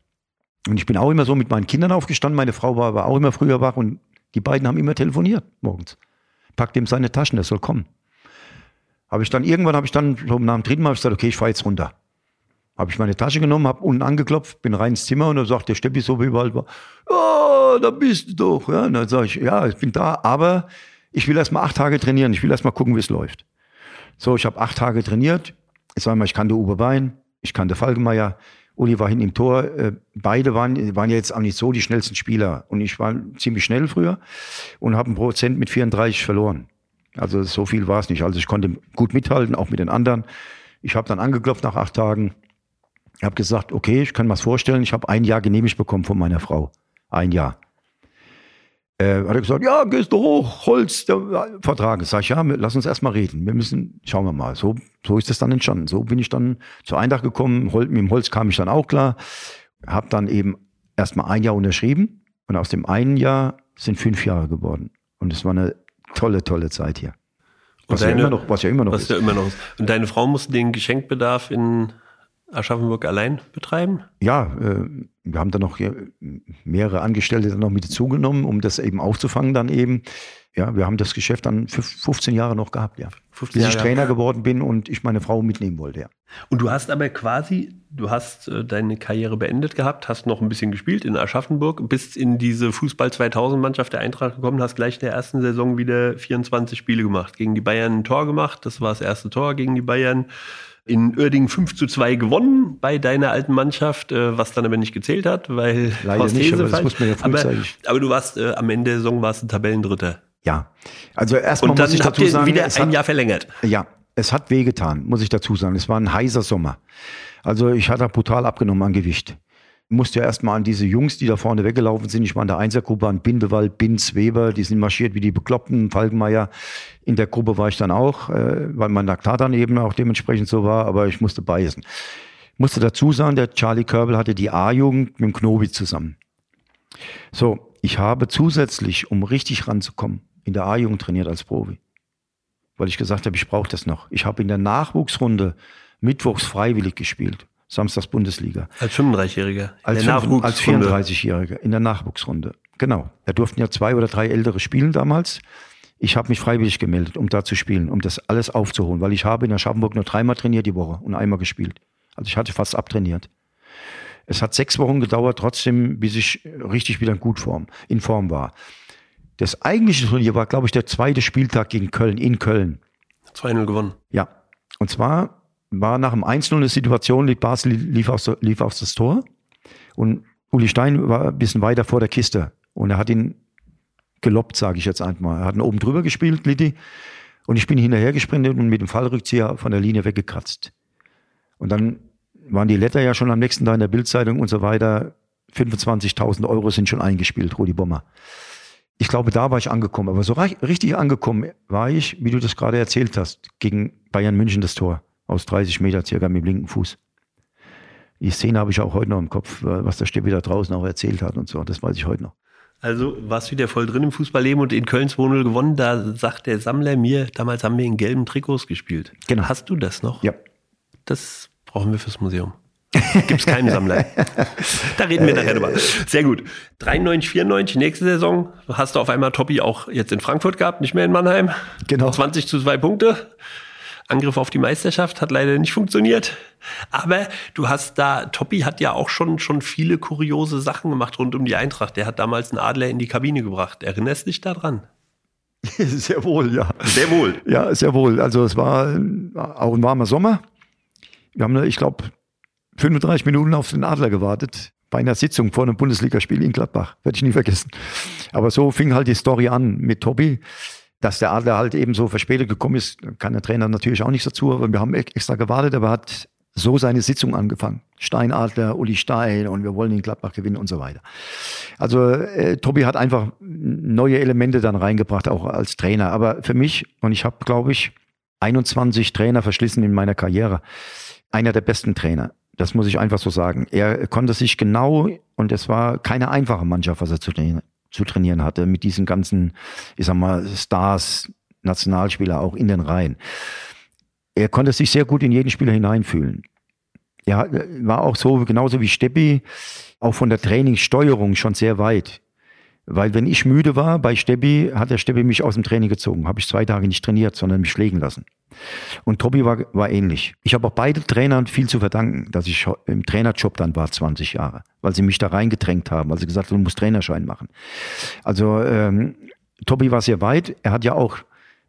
Und ich bin auch immer so mit meinen Kindern aufgestanden. Meine Frau war aber auch immer früher wach und die beiden haben immer telefoniert morgens. Packt ihm seine Taschen, der soll kommen. Habe ich dann irgendwann habe ich dann so nach dem dritten Mal gesagt, okay, ich fahre jetzt runter. Habe ich meine Tasche genommen, habe unten angeklopft, bin rein ins Zimmer und dann sagt der Steppi so wie überall war, oh, da bist du doch. Ja, und dann sage ich, ja, ich bin da, aber ich will erst mal acht Tage trainieren. Ich will erst mal gucken, wie es läuft. So, ich habe acht Tage trainiert. Ich sage mal, ich kannte Uwe Wein, ich kannte Falkenmeier, Uli war hinten im Tor. Äh, beide waren, waren jetzt auch nicht so die schnellsten Spieler. Und ich war ziemlich schnell früher und habe einen Prozent mit 34 verloren. Also so viel war es nicht. Also ich konnte gut mithalten, auch mit den anderen. Ich habe dann angeklopft nach acht Tagen. habe gesagt, okay, ich kann mir vorstellen. Ich habe ein Jahr genehmigt bekommen von meiner Frau. Ein Jahr äh, hat er gesagt, ja, gehst du hoch, Holz, der Vertrag. Sag ich, ja, lass uns erstmal reden. Wir müssen, schauen wir mal. So, so ist es dann entstanden. So bin ich dann zur Eintracht gekommen. Mit dem Holz kam ich dann auch klar. Hab dann eben erstmal ein Jahr unterschrieben. Und aus dem einen Jahr sind fünf Jahre geworden. Und es war eine tolle, tolle Zeit hier. Was, deine, ja, immer noch, was ja immer noch was ist. Ja immer noch ist. Und deine Frau musste den Geschenkbedarf in Aschaffenburg allein betreiben? Ja, äh, wir haben dann noch mehrere Angestellte dann noch mit dazugenommen, um das eben aufzufangen dann eben. Ja, wir haben das Geschäft dann 15 Jahre noch gehabt, ja. Bis ich Trainer geworden bin und ich meine Frau mitnehmen wollte, ja. Und du hast aber quasi, du hast äh, deine Karriere beendet gehabt, hast noch ein bisschen gespielt in Aschaffenburg, bist in diese Fußball 2000 Mannschaft der Eintracht gekommen, hast gleich in der ersten Saison wieder 24 Spiele gemacht, gegen die Bayern ein Tor gemacht, das war das erste Tor gegen die Bayern in Uerdingen 5 zu 2 gewonnen bei deiner alten Mannschaft, äh, was dann aber nicht gezählt hat, weil Leider nicht, aber das muss man ja frühzeitig. Aber, aber du warst äh, am Ende der Saison warst du Tabellendritter. Ja, also erstmal muss ich dazu sagen, wieder ein hat, Jahr verlängert. Ja, es hat wehgetan, muss ich dazu sagen. Es war ein heißer Sommer. Also ich hatte brutal abgenommen an Gewicht musste ja erstmal an diese Jungs, die da vorne weggelaufen sind. Ich war in der Einsergruppe an Bindewald, Binz, Weber, die sind marschiert wie die Bekloppten, Falkenmeier. In der Gruppe war ich dann auch, äh, weil mein Laktat dann eben auch dementsprechend so war, aber ich musste beißen. Musste dazu sagen, der Charlie Körbel hatte die A-Jugend mit dem Knobi zusammen. So, ich habe zusätzlich, um richtig ranzukommen, in der A-Jugend trainiert als Profi. Weil ich gesagt habe, ich brauche das noch. Ich habe in der Nachwuchsrunde mittwochs freiwillig gespielt. Samstags Bundesliga. Als 35-Jähriger. Als, als 34-Jähriger in der Nachwuchsrunde. Genau. Da durften ja zwei oder drei Ältere spielen damals. Ich habe mich freiwillig gemeldet, um da zu spielen, um das alles aufzuholen, weil ich habe in Aschaffenburg nur dreimal trainiert die Woche und einmal gespielt. Also ich hatte fast abtrainiert. Es hat sechs Wochen gedauert, trotzdem, bis ich richtig wieder in gut Form, in Form war. Das eigentliche Turnier war, glaube ich, der zweite Spieltag gegen Köln, in Köln. 2-0 gewonnen. Ja. Und zwar war nach dem 1-0 eine Situation, die Basel lief aufs, lief aufs das Tor und Uli Stein war ein bisschen weiter vor der Kiste und er hat ihn geloppt, sage ich jetzt einmal. Er hat ihn oben drüber gespielt, Liddy, und ich bin hinterher gesprintet und mit dem Fallrückzieher von der Linie weggekratzt. Und dann waren die Letter ja schon am nächsten Tag in der Bildzeitung und so weiter. 25.000 Euro sind schon eingespielt, Rudi Bommer. Ich glaube, da war ich angekommen. Aber so richtig angekommen war ich, wie du das gerade erzählt hast, gegen Bayern München das Tor aus 30 Meter circa mit dem linken Fuß. Die Szene habe ich auch heute noch im Kopf, was der Steppi da draußen auch erzählt hat und so. Das weiß ich heute noch. Also warst wieder voll drin im Fußballleben und in Köln 2-0 gewonnen. Da sagt der Sammler mir, damals haben wir in gelben Trikots gespielt. Genau. Hast du das noch? Ja. Das brauchen wir fürs Museum. Gibt es keinen Sammler. da reden wir nachher drüber. Sehr gut. 93, 94, nächste Saison hast du auf einmal Toppi auch jetzt in Frankfurt gehabt, nicht mehr in Mannheim. Genau. 20 zu 2 Punkte. Angriff auf die Meisterschaft hat leider nicht funktioniert. Aber du hast da, Toppi hat ja auch schon, schon viele kuriose Sachen gemacht rund um die Eintracht. Der hat damals einen Adler in die Kabine gebracht. Erinnerst du dich daran? Sehr wohl, ja. Sehr wohl. Ja, sehr wohl. Also es war auch ein warmer Sommer. Wir haben, ich glaube, 35 Minuten auf den Adler gewartet bei einer Sitzung vor einem Bundesligaspiel in Gladbach. Werde ich nie vergessen. Aber so fing halt die Story an mit Tobi. Dass der Adler halt eben so verspätet gekommen ist, kann der Trainer natürlich auch nicht dazu, aber wir haben extra gewartet, aber hat so seine Sitzung angefangen. Steinadler, Uli Stein und wir wollen in Gladbach gewinnen und so weiter. Also äh, Tobi hat einfach neue Elemente dann reingebracht, auch als Trainer. Aber für mich, und ich habe, glaube ich, 21 Trainer verschlissen in meiner Karriere, einer der besten Trainer. Das muss ich einfach so sagen. Er konnte sich genau, und es war keine einfache Mannschaft, was er zu zu trainieren hatte, mit diesen ganzen, ich sag mal, Stars, Nationalspieler auch in den Reihen. Er konnte sich sehr gut in jeden Spieler hineinfühlen. Er war auch so, genauso wie Steppi, auch von der Trainingssteuerung schon sehr weit. Weil wenn ich müde war bei Steppi, hat der Steppi mich aus dem Training gezogen. Habe ich zwei Tage nicht trainiert, sondern mich pflegen lassen. Und Tobi war, war ähnlich. Ich habe auch beide Trainern viel zu verdanken, dass ich im Trainerjob dann war, 20 Jahre. Weil sie mich da reingedrängt haben, weil sie gesagt haben, du musst Trainerschein machen. Also ähm, Tobi war sehr weit. Er hat ja auch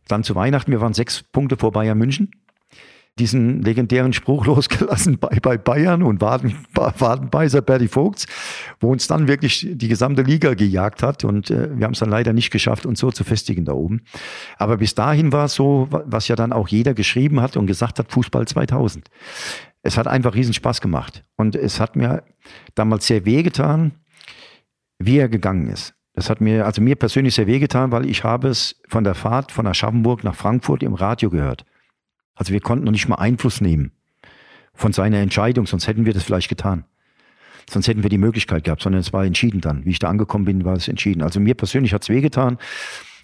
dann zu Weihnachten, wir waren sechs Punkte vor Bayern München diesen legendären Spruch losgelassen bei, bei Bayern und Waden, Wadenbeiser Berti Vogts, wo uns dann wirklich die gesamte Liga gejagt hat und äh, wir haben es dann leider nicht geschafft, uns so zu festigen da oben. Aber bis dahin war es so, was ja dann auch jeder geschrieben hat und gesagt hat, Fußball 2000. Es hat einfach riesen Spaß gemacht und es hat mir damals sehr wehgetan, wie er gegangen ist. Das hat mir, also mir persönlich sehr wehgetan, weil ich habe es von der Fahrt von Aschaffenburg nach Frankfurt im Radio gehört. Also wir konnten noch nicht mal Einfluss nehmen von seiner Entscheidung, sonst hätten wir das vielleicht getan. Sonst hätten wir die Möglichkeit gehabt, sondern es war entschieden dann. Wie ich da angekommen bin, war es entschieden. Also mir persönlich hat es wehgetan,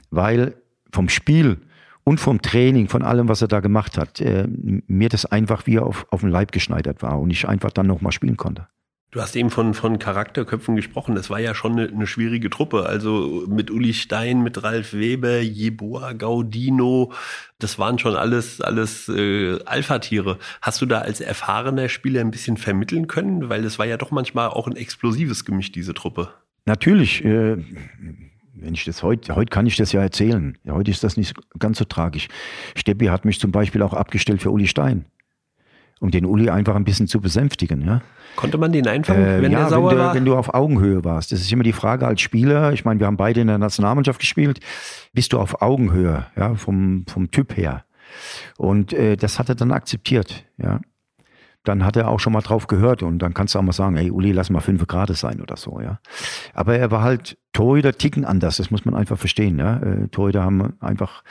weil vom Spiel und vom Training, von allem, was er da gemacht hat, äh, mir das einfach wie auf, auf den Leib geschneidert war und ich einfach dann nochmal spielen konnte. Du hast eben von, von Charakterköpfen gesprochen. Das war ja schon eine, eine, schwierige Truppe. Also mit Uli Stein, mit Ralf Weber, Jeboa Gaudino. Das waren schon alles, alles äh, Alpha-Tiere. Hast du da als erfahrener Spieler ein bisschen vermitteln können? Weil das war ja doch manchmal auch ein explosives Gemisch, diese Truppe. Natürlich. Äh, wenn ich das heute, heute kann ich das ja erzählen. Heute ist das nicht ganz so tragisch. Steppi hat mich zum Beispiel auch abgestellt für Uli Stein um den Uli einfach ein bisschen zu besänftigen. Ja? Konnte man den einfangen, äh, wenn ja, der sauer wenn du, war? wenn du auf Augenhöhe warst. Das ist immer die Frage als Spieler. Ich meine, wir haben beide in der Nationalmannschaft gespielt. Bist du auf Augenhöhe, ja, vom, vom Typ her? Und äh, das hat er dann akzeptiert, ja. Dann hat er auch schon mal drauf gehört und dann kannst du auch mal sagen, ey Uli, lass mal fünf Grad sein oder so, ja. Aber er war halt Torhüter ticken anders, das muss man einfach verstehen, ja. Äh, Torhüter haben einfach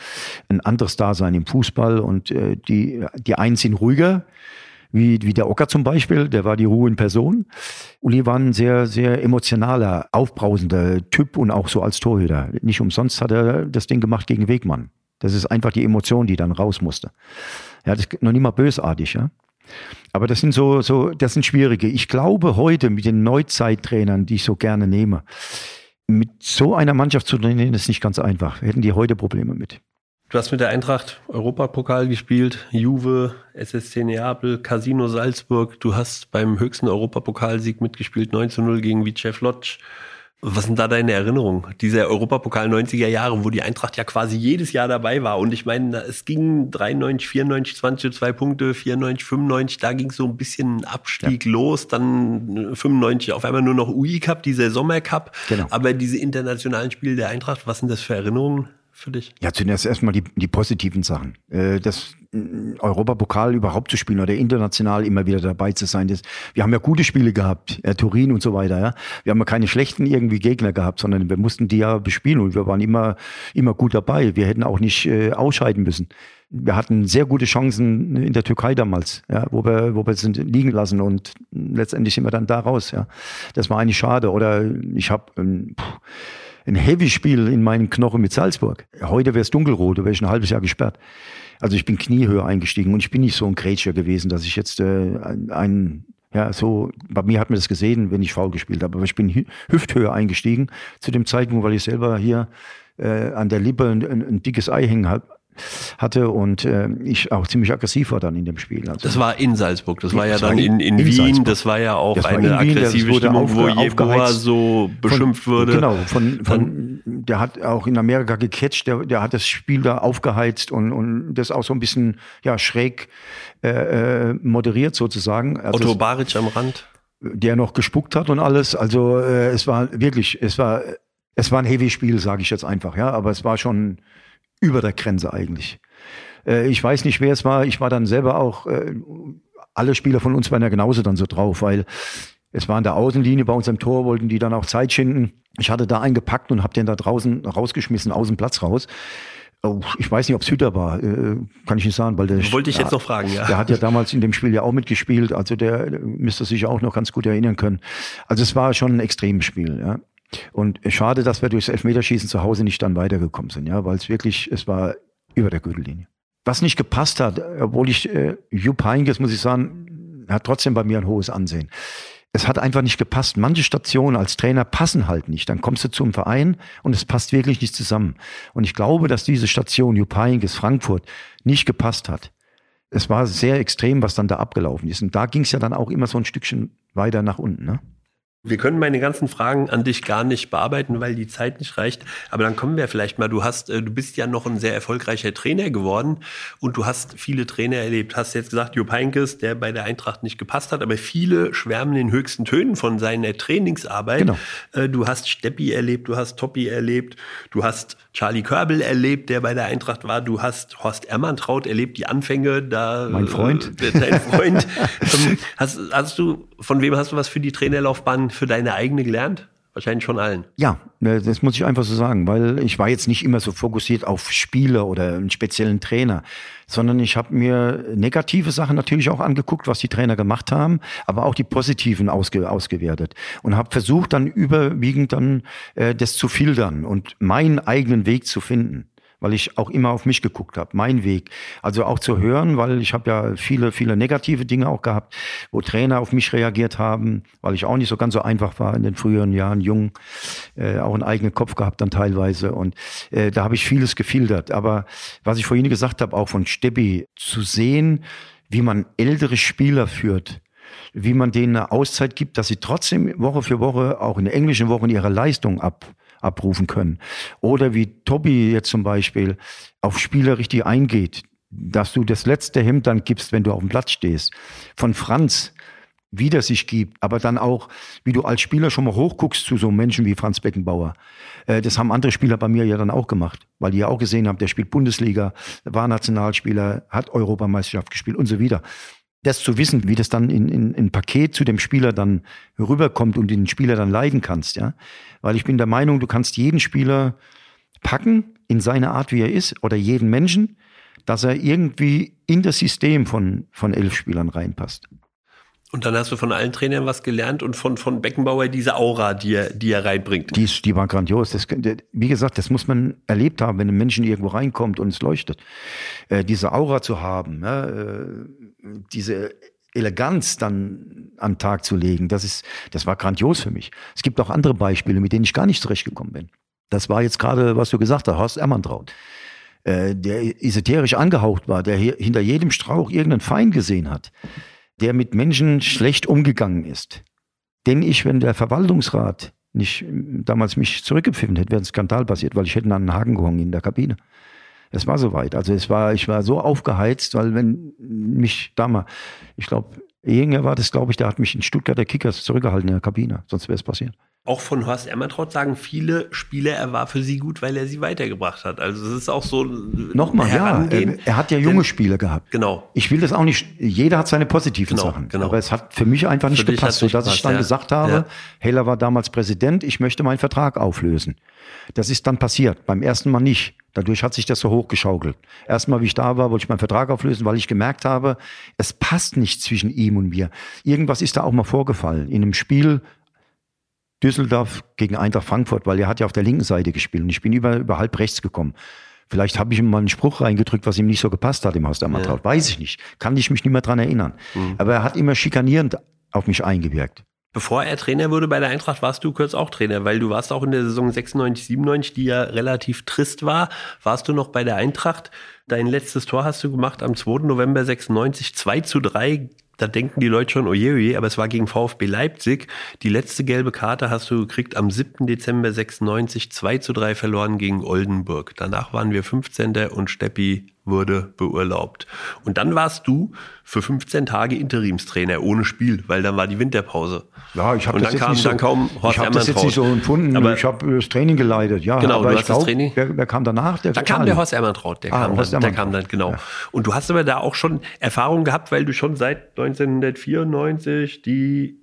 ein anderes Dasein im Fußball und äh, die, die einen sind ruhiger, wie, wie der Ocker zum Beispiel, der war die Ruhe in Person. Uli war ein sehr, sehr emotionaler, aufbrausender Typ und auch so als Torhüter. Nicht umsonst hat er das Ding gemacht gegen Wegmann. Das ist einfach die Emotion, die dann raus musste. Ja, das ist noch nicht mal bösartig, ja. Aber das sind so, so, das sind schwierige. Ich glaube heute mit den Neuzeittrainern, die ich so gerne nehme, mit so einer Mannschaft zu trainieren, ist nicht ganz einfach. Hätten die heute Probleme mit. Du hast mit der Eintracht Europapokal gespielt, Juve, SSC Neapel, Casino Salzburg. Du hast beim höchsten Europapokalsieg mitgespielt, 9 zu 0 gegen Vicev Lodz. Was sind da deine Erinnerungen? Dieser Europapokal 90er Jahre, wo die Eintracht ja quasi jedes Jahr dabei war. Und ich meine, es ging 93, 94, 20 zwei Punkte, 94, 95, da ging so ein bisschen Abstieg ja. los. Dann 95 auf einmal nur noch UI Cup, dieser Sommercup. Genau. Aber diese internationalen Spiele der Eintracht, was sind das für Erinnerungen? Für dich? Ja, zunächst erstmal die, die positiven Sachen. Äh, das mm, Europapokal überhaupt zu spielen oder international immer wieder dabei zu sein. Das, wir haben ja gute Spiele gehabt, äh, Turin und so weiter. Ja. Wir haben ja keine schlechten irgendwie Gegner gehabt, sondern wir mussten die ja bespielen und wir waren immer, immer gut dabei. Wir hätten auch nicht äh, ausscheiden müssen. Wir hatten sehr gute Chancen in der Türkei damals, ja, wo wir, wo wir sind liegen lassen und letztendlich sind wir dann da raus. Ja. Das war eigentlich schade. Oder ich habe ähm, ein Heavy-Spiel in meinen Knochen mit Salzburg. Heute wäre es dunkelrot, wäre ich ein halbes Jahr gesperrt. Also ich bin kniehöher eingestiegen und ich bin nicht so ein Grätscher gewesen, dass ich jetzt äh, ein, ja, so, bei mir hat man das gesehen, wenn ich faul gespielt habe, aber ich bin hüfthöher eingestiegen zu dem Zeitpunkt, weil ich selber hier äh, an der Lippe ein, ein, ein dickes Ei hängen habe hatte und äh, ich auch ziemlich aggressiv war dann in dem Spiel. Also, das war in Salzburg, das war ja dann in, in, in Wien, Salzburg. das war ja auch eine aggressive Wien, Stimmung, wo Jeboa so beschimpft von, wurde. Genau, von, von, der hat auch in Amerika gecatcht, der, der hat das Spiel da aufgeheizt und, und das auch so ein bisschen ja, schräg äh, äh moderiert sozusagen. Also Otto Baric am Rand. Der noch gespuckt hat und alles. Also äh, es war wirklich, es war, es war ein Heavy-Spiel, sage ich jetzt einfach, ja, aber es war schon über der Grenze eigentlich. Äh, ich weiß nicht, wer es war. Ich war dann selber auch, äh, alle Spieler von uns waren ja genauso dann so drauf, weil es war an der Außenlinie bei uns im Tor, wollten die dann auch Zeit schinden. Ich hatte da eingepackt und habe den da draußen rausgeschmissen, aus dem Platz raus. Oh, ich weiß nicht, ob es Hütter war, äh, kann ich nicht sagen, weil der wollte ich jetzt noch fragen. Ja. Der hat ja damals in dem Spiel ja auch mitgespielt, also der müsste sich auch noch ganz gut erinnern können. Also es war schon ein extremes Spiel. Ja. Und schade, dass wir durchs Elfmeterschießen zu Hause nicht dann weitergekommen sind, ja, weil es wirklich, es war über der Gürtellinie. Was nicht gepasst hat, obwohl ich, äh, Jupp Heynckes, muss ich sagen, hat trotzdem bei mir ein hohes Ansehen. Es hat einfach nicht gepasst. Manche Stationen als Trainer passen halt nicht. Dann kommst du zum Verein und es passt wirklich nicht zusammen. Und ich glaube, dass diese Station Jupp Heynckes Frankfurt nicht gepasst hat. Es war sehr extrem, was dann da abgelaufen ist. Und da ging es ja dann auch immer so ein Stückchen weiter nach unten. Ne? Wir können meine ganzen Fragen an dich gar nicht bearbeiten, weil die Zeit nicht reicht. Aber dann kommen wir vielleicht mal. Du hast, äh, du bist ja noch ein sehr erfolgreicher Trainer geworden und du hast viele Trainer erlebt. Hast jetzt gesagt, Jupp Heynckes, der bei der Eintracht nicht gepasst hat, aber viele schwärmen in höchsten Tönen von seiner Trainingsarbeit. Genau. Äh, du hast Steppi erlebt, du hast Toppi erlebt, du hast Charlie Körbel erlebt, der bei der Eintracht war. Du hast Horst Ermantraut erlebt, die Anfänge da. Mein Freund. Äh, dein Freund. Ähm, hast, hast du, von wem hast du was für die Trainerlaufbahn für deine eigene gelernt? Wahrscheinlich schon allen. Ja, ne, das muss ich einfach so sagen, weil ich war jetzt nicht immer so fokussiert auf Spieler oder einen speziellen Trainer, sondern ich habe mir negative Sachen natürlich auch angeguckt, was die Trainer gemacht haben, aber auch die positiven ausge, ausgewertet und habe versucht dann überwiegend dann äh, das zu filtern und meinen eigenen Weg zu finden weil ich auch immer auf mich geguckt habe, mein Weg. Also auch zu hören, weil ich habe ja viele, viele negative Dinge auch gehabt, wo Trainer auf mich reagiert haben, weil ich auch nicht so ganz so einfach war in den früheren Jahren, jung, äh, auch einen eigenen Kopf gehabt dann teilweise. Und äh, da habe ich vieles gefiltert. Aber was ich vorhin gesagt habe, auch von Steppi, zu sehen, wie man ältere Spieler führt, wie man denen eine Auszeit gibt, dass sie trotzdem Woche für Woche auch in der englischen Woche ihre Leistung ab abrufen können. Oder wie Tobi jetzt zum Beispiel auf Spieler richtig eingeht, dass du das letzte Hemd dann gibst, wenn du auf dem Platz stehst. Von Franz, wie der sich gibt, aber dann auch, wie du als Spieler schon mal hochguckst zu so Menschen wie Franz Beckenbauer. Äh, das haben andere Spieler bei mir ja dann auch gemacht, weil die ja auch gesehen haben, der spielt Bundesliga, war Nationalspieler, hat Europameisterschaft gespielt und so wieder das zu wissen, wie das dann in, in, in Paket zu dem Spieler dann rüberkommt und den Spieler dann leiden kannst, ja. Weil ich bin der Meinung, du kannst jeden Spieler packen in seine Art, wie er ist, oder jeden Menschen, dass er irgendwie in das System von, von elf Spielern reinpasst. Und dann hast du von allen Trainern was gelernt und von, von Beckenbauer diese Aura, die er, die er reinbringt. Die, ist, die war grandios. Das, wie gesagt, das muss man erlebt haben, wenn ein Menschen irgendwo reinkommt und es leuchtet. Äh, diese Aura zu haben, ja, äh, diese Eleganz dann an Tag zu legen, das ist, das war grandios für mich. Es gibt auch andere Beispiele, mit denen ich gar nicht zurechtgekommen bin. Das war jetzt gerade, was du gesagt hast, Horst Ermantraut. äh, der esoterisch angehaucht war, der hinter jedem Strauch irgendeinen Feind gesehen hat, der mit Menschen schlecht umgegangen ist. Denn ich, wenn der Verwaltungsrat nicht damals mich zurückgepfiffen hätte, wäre ein Skandal passiert, weil ich hätte an den Haken gehangen in der Kabine. Es war soweit. Also es war, ich war so aufgeheizt, weil wenn mich damals, ich glaube, Ehinger war das, glaube ich, der hat mich in Stuttgarter Kickers zurückgehalten in der Kabine, sonst wäre es passiert auch von Horst Emmertraut sagen viele Spieler, er war für sie gut, weil er sie weitergebracht hat. Also es ist auch so Nochmal, ja, er, hat ja junge Spieler gehabt. Genau. Ich will das auch nicht, jeder hat seine positiven genau, Sachen. Genau. Aber es hat für mich einfach nicht für gepasst, sodass ich dann ja. gesagt habe, ja. Heller war damals Präsident, ich möchte meinen Vertrag auflösen. Das ist dann passiert, beim ersten Mal nicht. Dadurch hat sich das so hochgeschaukelt. Erstmal, wie ich da war, wollte ich meinen Vertrag auflösen, weil ich gemerkt habe, es passt nicht zwischen ihm und mir. Irgendwas ist da auch mal vorgefallen. In einem Spiel Düsseldorf gegen Eintracht Frankfurt, weil er hat ja auf der linken Seite gespielt und ich bin über, über halb rechts gekommen. Vielleicht habe ich ihm mal einen Spruch reingedrückt, was ihm nicht so gepasst hat im Haus der Mantraut. Ja. Weiß ich nicht. Kann ich mich nicht mehr dran erinnern. Mhm. Aber er hat immer schikanierend auf mich eingewirkt. Bevor er Trainer wurde bei der Eintracht, warst du kurz auch Trainer, weil du warst auch in der Saison 96, 97, die ja relativ trist war. Warst du noch bei der Eintracht? Dein letztes Tor hast du gemacht am 2. November 96, 2 zu 3 da denken die Leute schon, oje, oje, aber es war gegen VfB Leipzig. Die letzte gelbe Karte hast du gekriegt am 7. Dezember 96, 2 zu 3 verloren gegen Oldenburg. Danach waren wir 15. und Steppi wurde beurlaubt. Und dann warst du für 15 Tage Interimstrainer ohne Spiel, weil dann war die Winterpause. Ja, ich habe das jetzt kam, nicht so, Horst ich habe das jetzt nicht so empfunden. Aber ich habe das Training geleitet. Ja, genau, aber du ich hast glaub, das Training. Wer, wer, kam danach? Der da kam der Horst Ermantraut. Der, ah, kam, dann, der kam dann, genau. Ja. Und du hast aber da auch schon Erfahrung gehabt, weil du schon seit 1994 die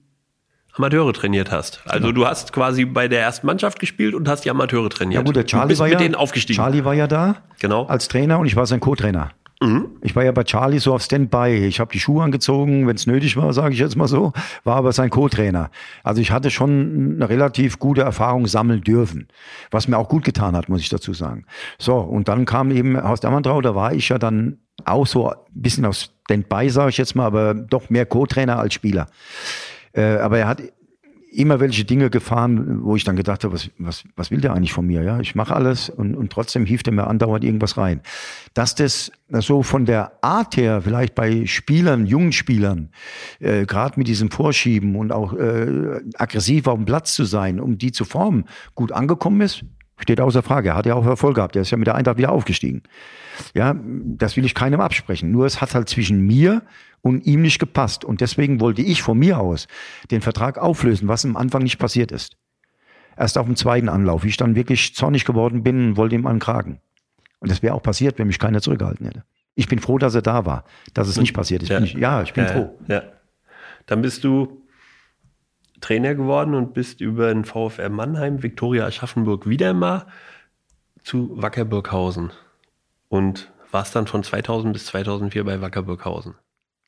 Amateure trainiert hast. Also genau. du hast quasi bei der ersten Mannschaft gespielt und hast die Amateure trainiert. Ja gut, der Charlie war mit ja, denen aufgestiegen. Charlie war ja da genau. als Trainer und ich war sein Co-Trainer. Mhm. Ich war ja bei Charlie so auf Standby. Ich habe die Schuhe angezogen, wenn es nötig war, sage ich jetzt mal so, war aber sein Co-Trainer. Also ich hatte schon eine relativ gute Erfahrung sammeln dürfen, was mir auch gut getan hat, muss ich dazu sagen. So, und dann kam eben aus Dammertrau, da war ich ja dann auch so ein bisschen auf Standby, sage ich jetzt mal, aber doch mehr Co-Trainer als Spieler. Äh, aber er hat immer welche Dinge gefahren, wo ich dann gedacht habe, was, was, was will der eigentlich von mir? Ja, ich mache alles und, und trotzdem hieft er mir andauernd irgendwas rein. Dass das so von der Art her vielleicht bei Spielern, jungen Spielern, äh, gerade mit diesem Vorschieben und auch äh, aggressiv auf dem Platz zu sein, um die zu formen, gut angekommen ist, steht außer Frage. Er hat ja auch Erfolg gehabt. Er ist ja mit der Eintracht wieder aufgestiegen. Ja, das will ich keinem absprechen. Nur es hat halt zwischen mir und ihm nicht gepasst. Und deswegen wollte ich von mir aus den Vertrag auflösen, was am Anfang nicht passiert ist. Erst auf dem zweiten Anlauf, wie ich dann wirklich zornig geworden bin und wollte ihm ankragen. Und das wäre auch passiert, wenn mich keiner zurückgehalten hätte. Ich bin froh, dass er da war, dass es nicht passiert ist. Ja, ich, ja, ich bin ja, froh. Ja. Dann bist du Trainer geworden und bist über den VfR Mannheim, Viktoria Aschaffenburg wieder mal zu Wackerburghausen und warst dann von 2000 bis 2004 bei Wackerburghausen.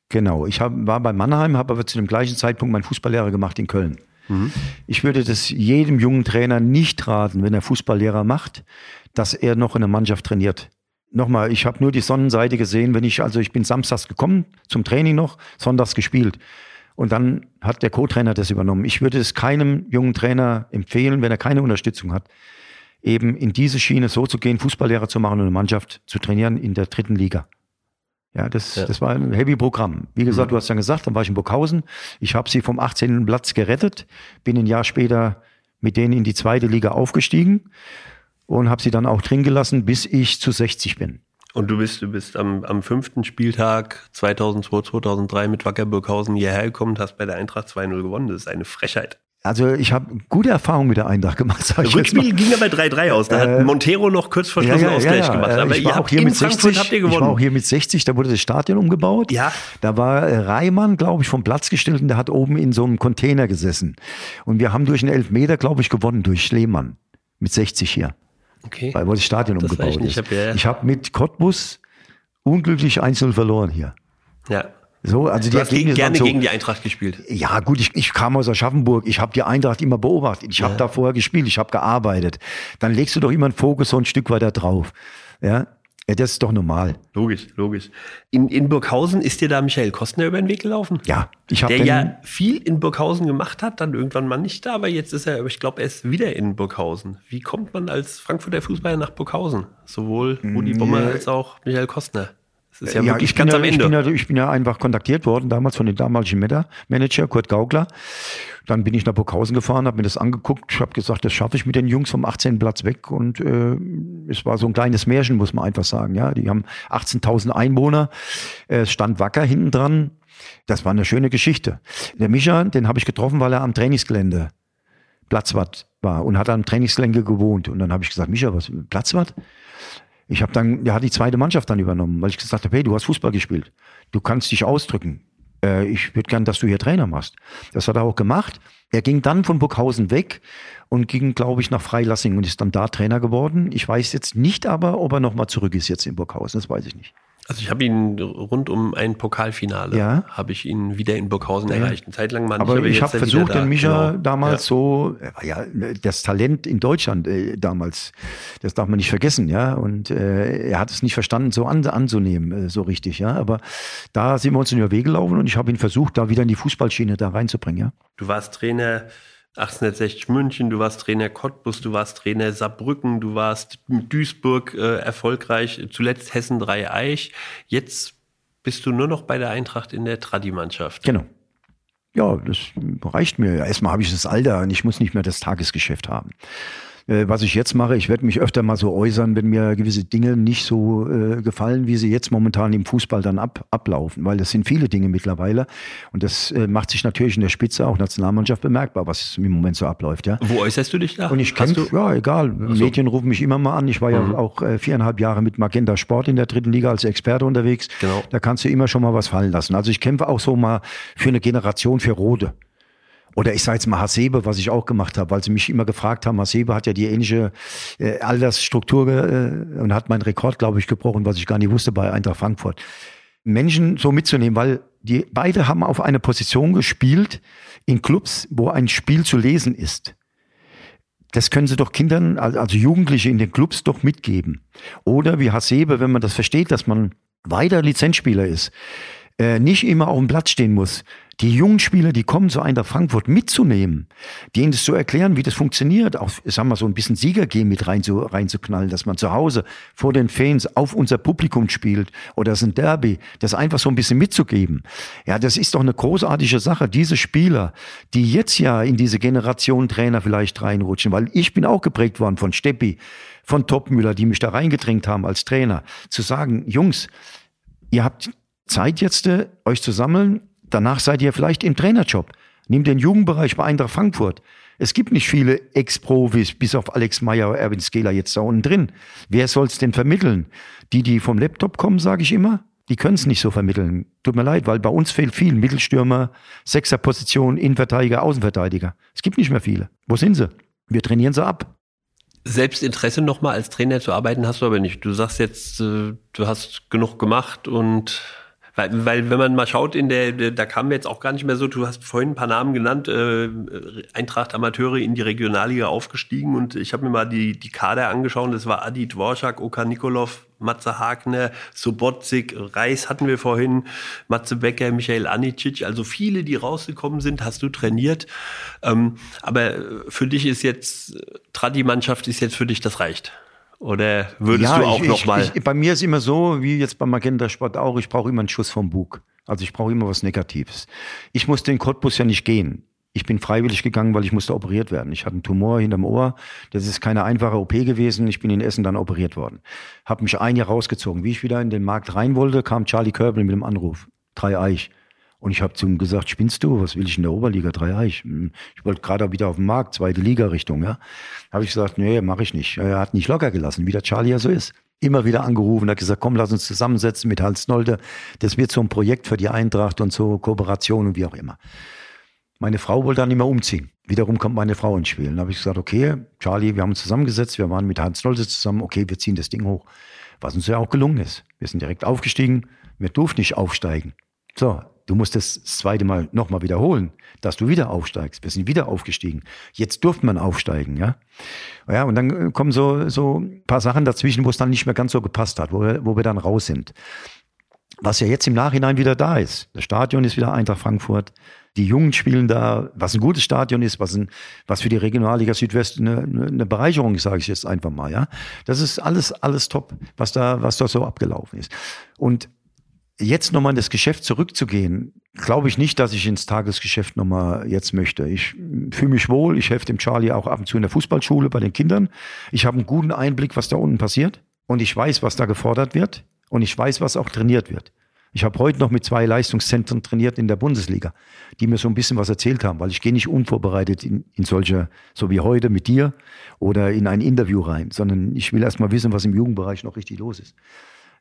Genau, ich hab, war bei Mannheim, habe aber zu dem gleichen Zeitpunkt meinen Fußballlehrer gemacht in Köln. Mhm. Ich würde das jedem jungen Trainer nicht raten, wenn er Fußballlehrer macht, dass er noch in der Mannschaft trainiert. Nochmal, ich habe nur die Sonnenseite gesehen, wenn ich, also ich bin samstags gekommen zum Training noch, sonntags gespielt. Und dann hat der Co-Trainer das übernommen. Ich würde es keinem jungen Trainer empfehlen, wenn er keine Unterstützung hat, eben in diese Schiene so zu gehen, Fußballlehrer zu machen und eine Mannschaft zu trainieren in der dritten Liga. Ja, das, ja. das war ein Heavy-Programm. Wie gesagt, mhm. du hast ja gesagt, dann war ich in Burghausen. Ich habe sie vom 18. Platz gerettet, bin ein Jahr später mit denen in die zweite Liga aufgestiegen und habe sie dann auch drin gelassen, bis ich zu 60 bin. Und du bist, du bist am, am fünften Spieltag 2002, 2003 mit Wacker Burghausen hierher gekommen und hast bei der Eintracht 2-0 gewonnen. Das ist eine Frechheit. Also ich habe gute Erfahrungen mit der Eintracht gemacht. Ich Rückspiel ging aber 3-3 aus. Da äh, hat Montero noch kurz vor Schluss ja, ja, Ausgleich ja, gemacht. Aber ich war auch hier mit 60. Habt ihr gewonnen. Ich war auch hier mit 60. Da wurde das Stadion umgebaut. Ja. Da war Reimann, glaube ich, vom Platz gestellt und der hat oben in so einem Container gesessen. Und wir haben durch einen Elfmeter, glaube ich, gewonnen durch Lehmann mit 60 hier. Okay. Weil wo das Stadion das umgebaut ist. Ich habe ja, hab mit Cottbus unglücklich 1-0 verloren hier. Ja. So, also du hast gegen, gerne so, gegen die Eintracht gespielt. Ja, gut, ich, ich kam aus Aschaffenburg, ich habe die Eintracht immer beobachtet, ich ja. habe da vorher gespielt, ich habe gearbeitet. Dann legst du doch immer einen Fokus so ein Stück weiter drauf. Ja, Ja, das ist doch normal. Logisch, logisch. In, in Burghausen ist dir da Michael Kostner über den Weg gelaufen? Ja, ich habe Der ja viel in Burghausen gemacht hat, dann irgendwann mal nicht da, aber jetzt ist er, ich glaube, er ist wieder in Burghausen. Wie kommt man als Frankfurter Fußballer nach Burghausen? Sowohl Rudi Bommer Ja. als auch Michael Kostner. Ja, Ja, ich bin ja, am Ich bin, ich bin ja einfach kontaktiert worden, damals von dem damaligen Meta- Manager, Kurt Gaugler. Dann bin ich nach Burghausen gefahren, habe mir das angeguckt, habe gesagt, das schaffe ich mit den Jungs vom 18. Platz weg. Und äh, es war so ein kleines Märchen, muss man einfach sagen. Ja, Die haben 18.000 Einwohner, äh, es stand Wacker hinten dran. Das war eine schöne Geschichte. Der Micha, den habe ich getroffen, weil er am Trainingsgelände Platzwart war und hat am Trainingsgelände gewohnt. Und dann habe ich gesagt, Micha, was, Platzwart? Ich habe dann, hat die zweite Mannschaft dann übernommen, weil ich gesagt habe, hey, du hast Fußball gespielt. Du kannst dich ausdrücken. Äh, ich würde gern, dass du hier Trainer machst. Das hat er auch gemacht. Er ging dann von Burghausen weg und ging, glaube ich, nach Freilassing und ist dann da Trainer geworden. Ich weiß jetzt nicht aber, ob er nochmal zurück ist jetzt in Burghausen. Das weiß ich nicht. Also ich habe ihn rund um ein Pokalfinale, Ja. habe ich ihn wieder in Burghausen Ja. erreicht. Eine Zeit lang mal nicht, Aber ich jetzt habe er versucht, da. den Micha Genau. damals Ja. so, er war ja das Talent in Deutschland äh, damals, das darf man nicht vergessen, ja. Und äh, er hat es nicht verstanden, so an, anzunehmen, äh, so richtig, ja. Aber da sind wir uns in den Weg gelaufen und ich habe ihn versucht, da wieder in die Fußballschiene da reinzubringen, ja. Du warst Trainer 1860 München, du warst Trainer Cottbus, du warst Trainer Saarbrücken, du warst mit Duisburg äh, erfolgreich, zuletzt Hessen 3 Eich. Jetzt bist du nur noch bei der Eintracht in der Tradi-Mannschaft. Genau. Ja, das reicht mir. Erstmal habe ich das Alter und ich muss nicht mehr das Tagesgeschäft haben. Äh, Was ich jetzt mache, ich werde mich öfter mal so äußern, wenn mir gewisse Dinge nicht so äh, gefallen, wie sie jetzt momentan im Fußball dann ab, ablaufen, weil das sind viele Dinge mittlerweile und das äh, macht sich natürlich in der Spitze auch Nationalmannschaft bemerkbar, was im Moment so abläuft, ja. Wo äußerst du dich da? Und ich kämpfe, ja, egal. Medien rufen mich immer mal an. Ich war ja auch äh, viereinhalb Jahre mit Magenta Sport in der dritten Liga als Experte unterwegs. Genau. Da kannst du immer schon mal was fallen lassen. Also ich kämpfe auch so mal für eine Generation für Rode. Oder ich sage jetzt mal Hasebe, was ich auch gemacht habe, weil sie mich immer gefragt haben. Hasebe hat ja die ähnliche äh, Altersstruktur äh, und hat meinen Rekord, glaube ich, gebrochen, was ich gar nicht wusste bei Eintracht Frankfurt. Menschen so mitzunehmen, weil die beide haben auf eine Position gespielt in Clubs, wo ein Spiel zu lesen ist. Das können sie doch Kindern, also also Jugendliche in den Clubs doch mitgeben. Oder wie Hasebe, wenn man das versteht, dass man weiter Lizenzspieler ist, äh, nicht immer auf dem Platz stehen muss. Die jungen Spieler, die kommen zu Eintracht Frankfurt mitzunehmen, denen das zu erklären, wie das funktioniert, auch, sagen wir so ein bisschen Siegergehen mit rein zu, reinzuknallen, dass man zu Hause vor den Fans auf unser Publikum spielt oder es ist ein Derby, das einfach so ein bisschen mitzugeben. Ja, das ist doch eine großartige Sache. Diese Spieler, die jetzt ja in diese Generation Trainer vielleicht reinrutschen, weil ich bin auch geprägt worden von Steppi, von Topmüller, die mich da reingedrängt haben als Trainer, zu sagen, Jungs, ihr habt Zeit jetzt, äh, euch zu sammeln. Danach seid ihr vielleicht im Trainerjob. Nehmt den Jugendbereich bei Eintracht Frankfurt. Es gibt nicht viele Ex-Profis, bis auf Alex Meyer Erwin Skeler jetzt da unten drin. Wer soll's denn vermitteln? Die, die vom Laptop kommen, sage ich immer, die können es nicht so vermitteln. Tut mir leid, weil bei uns fehlt viel. Mittelstürmer, Sechserposition, Innenverteidiger, Außenverteidiger. Es gibt nicht mehr viele. Wo sind sie? Wir trainieren sie ab. Selbstinteresse nochmal als Trainer zu arbeiten hast du aber nicht. Du sagst jetzt, äh, du hast genug gemacht und weil, weil wenn man mal schaut, in der, da kamen wir jetzt auch gar nicht mehr so, du hast vorhin ein paar Namen genannt, äh, Eintracht Amateure in die Regionalliga aufgestiegen und ich habe mir mal die, die Kader angeschaut, das war Adi Dvorak, Oka Nikolov, Matze Hagner, Sobotzik, Reis hatten wir vorhin, Matze Becker, Michael Anicic, also viele, die rausgekommen sind, hast du trainiert. Ähm, aber für dich ist jetzt, Tradi-Mannschaft ist jetzt für dich, das reicht. Oder würdest du auch ich, noch mal? Ich, bei mir ist immer so, wie jetzt beim Magenta Sport auch, ich brauche immer einen Schuss vom Bug. Also ich brauche immer was Negatives. Ich musste in Cottbus ja nicht gehen. Ich bin freiwillig gegangen, weil ich musste operiert werden. Ich hatte einen Tumor hinterm Ohr. Das ist keine einfache OP gewesen. Ich bin in Essen dann operiert worden. Habe mich ein Jahr rausgezogen. Wie ich wieder in den Markt rein wollte, kam Charlie Körbel mit dem Anruf. Drei Eich. Und ich habe zu ihm gesagt, spinnst du? Was will ich in der Oberliga? Drei Eich. Hm, Ich wollte gerade wieder auf den Markt, zweite Liga-Richtung. Ja. Habe ich gesagt, nee, mache ich nicht. Er hat nicht locker gelassen, wie der Charlie ja so ist. Immer wieder angerufen, hat gesagt, komm, lass uns zusammensetzen mit Hans Nolde. Das wird so ein Projekt für die Eintracht und so Kooperation und wie auch immer. Meine Frau wollte dann immer umziehen. Wiederum kommt meine Frau ins Spiel. Dann habe ich gesagt, okay, Charlie, wir haben uns zusammengesetzt, wir waren mit Hans Nolde zusammen, okay, wir ziehen das Ding hoch. Was uns ja auch gelungen ist. Wir sind direkt aufgestiegen, wir durften nicht aufsteigen. So, du musst das zweite Mal nochmal wiederholen, dass du wieder aufsteigst. Wir sind wieder aufgestiegen. Jetzt durfte man aufsteigen, ja. Ja, und dann kommen so, so ein paar Sachen dazwischen, wo es dann nicht mehr ganz so gepasst hat, wo wir, wo wir dann raus sind. Was ja jetzt im Nachhinein wieder da ist. Das Stadion ist wieder Eintracht Frankfurt. Die Jungen spielen da, was ein gutes Stadion ist, was, ein, was für die Regionalliga Südwest eine, eine Bereicherung ist, sage ich jetzt einfach mal. Ja, Das ist alles, alles top, was da, was da so abgelaufen ist. Und jetzt nochmal in das Geschäft zurückzugehen, glaube ich nicht, dass ich ins Tagesgeschäft nochmal jetzt möchte. Ich fühle mich wohl. Ich helfe dem Charlie auch ab und zu in der Fußballschule bei den Kindern. Ich habe einen guten Einblick, was da unten passiert. Und ich weiß, was da gefordert wird. Und ich weiß, was auch trainiert wird. Ich habe heute noch mit zwei Leistungszentren trainiert in der Bundesliga, die mir so ein bisschen was erzählt haben, weil ich gehe nicht unvorbereitet in, in solche, so wie heute mit dir oder in ein Interview rein, sondern ich will erst mal wissen, was im Jugendbereich noch richtig los ist.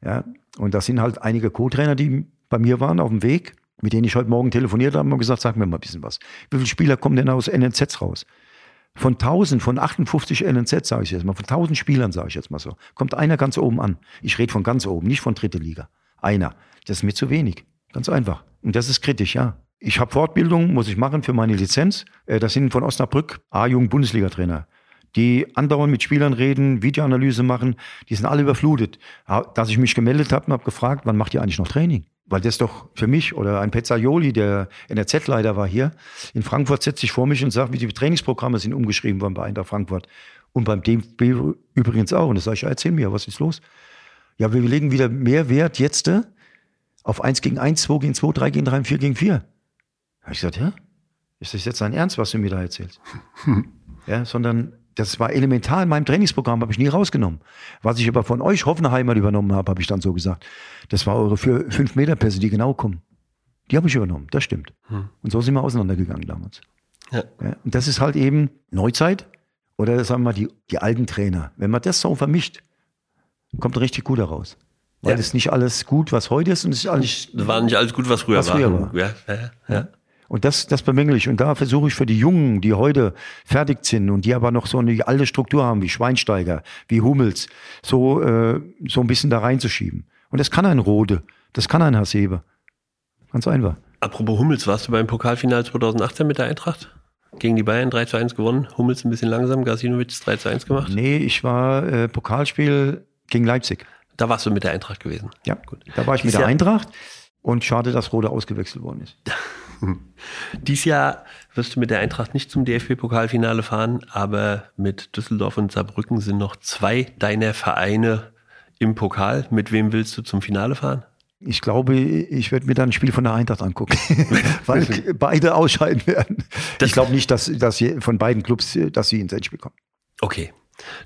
Ja, und das sind halt einige Co-Trainer, die bei mir waren auf dem Weg, mit denen ich heute Morgen telefoniert habe und gesagt, sag mir mal ein bisschen was. Wie viele Spieler kommen denn aus NNZs raus? Von 1000, von 58 NNZ, sage ich jetzt mal, von 1000 Spielern, sage ich jetzt mal so, kommt einer ganz oben an. Ich rede von ganz oben, nicht von dritte Liga. Einer. Das ist mir zu wenig. Ganz einfach. Und das ist kritisch, ja. Ich habe Fortbildung, muss ich machen für meine Lizenz. Äh, das sind von Osnabrück A-Jugend-Bundesliga-Trainer die andauernd mit Spielern reden, Videoanalyse machen, die sind alle überflutet. Dass ich mich gemeldet habe und habe gefragt, wann macht ihr eigentlich noch Training? Weil das doch für mich oder ein Pezzaioli, der NRZ-Leiter war hier, in Frankfurt setzt sich vor mich und sagt, wie die Trainingsprogramme sind umgeschrieben worden bei Eintracht Frankfurt. Und beim DFB übrigens auch. Und das sage ich, erzähl mir, was ist los? Ja, wir legen wieder mehr Wert jetzt äh, auf 1 gegen 1, 2 gegen 2, 3 gegen 3 4 gegen 4. Da habe ich gesagt, ja, ist das jetzt dein Ernst, was du mir da erzählst? ja, sondern das war elementar in meinem Trainingsprogramm, habe ich nie rausgenommen. Was ich aber von euch Hoffenheimer übernommen habe, habe ich dann so gesagt. Das war eure 5-Meter-Pässe, die genau kommen. Die habe ich übernommen, das stimmt. Hm. Und so sind wir auseinandergegangen damals. Ja. ja. und das ist halt eben Neuzeit oder sagen wir mal die, die alten Trainer. Wenn man das so vermischt, kommt richtig gut heraus. Weil ja. das ist nicht alles gut, was heute ist und es ist alles. Das war nicht alles gut, was früher, was früher war. war. Ja, ja, ja. Und das, das bemängle ich. Und da versuche ich für die Jungen, die heute fertig sind und die aber noch so eine alte Struktur haben, wie Schweinsteiger, wie Hummels, so, äh, so ein bisschen da reinzuschieben. Und das kann ein Rode, das kann ein Hasebe. Ganz einfach. Apropos Hummels, warst du beim Pokalfinale 2018 mit der Eintracht? Gegen die Bayern 3 zu 1 gewonnen, Hummels ein bisschen langsam, Gasinovic 3 zu 1 gemacht? Nee, ich war äh, Pokalspiel gegen Leipzig. Da warst du mit der Eintracht gewesen. Ja, gut. Da war ich mit der Eintracht und schade, dass Rode ausgewechselt worden ist. Dies Jahr wirst du mit der Eintracht nicht zum DFB-Pokalfinale fahren, aber mit Düsseldorf und Saarbrücken sind noch zwei deiner Vereine im Pokal. Mit wem willst du zum Finale fahren? Ich glaube, ich werde mir dann ein Spiel von der Eintracht angucken, weil beide ausscheiden werden. Das ich glaube nicht, dass, dass von beiden Clubs, dass sie ins Endspiel kommen. Okay.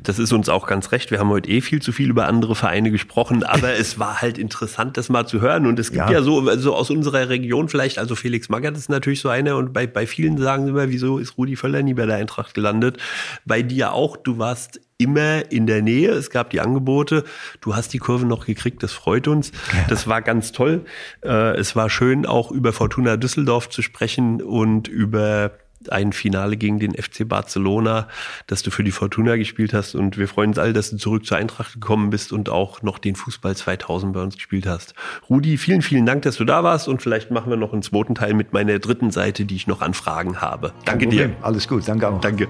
Das ist uns auch ganz recht. Wir haben heute eh viel zu viel über andere Vereine gesprochen, aber es war halt interessant, das mal zu hören. Und es gibt ja, ja so also aus unserer Region vielleicht, also Felix Magath ist natürlich so einer und bei, bei vielen sagen sie immer, wieso ist Rudi Völler nie bei der Eintracht gelandet? Bei dir auch, du warst immer in der Nähe. Es gab die Angebote. Du hast die Kurve noch gekriegt. Das freut uns. Ja. Das war ganz toll. Äh, es war schön, auch über Fortuna Düsseldorf zu sprechen und über ein Finale gegen den FC Barcelona, dass du für die Fortuna gespielt hast und wir freuen uns alle, dass du zurück zur Eintracht gekommen bist und auch noch den Fußball 2000 bei uns gespielt hast. Rudi, vielen, vielen Dank, dass du da warst und vielleicht machen wir noch einen zweiten Teil mit meiner dritten Seite, die ich noch an Fragen habe. Danke dir. Alles gut, danke auch. Danke.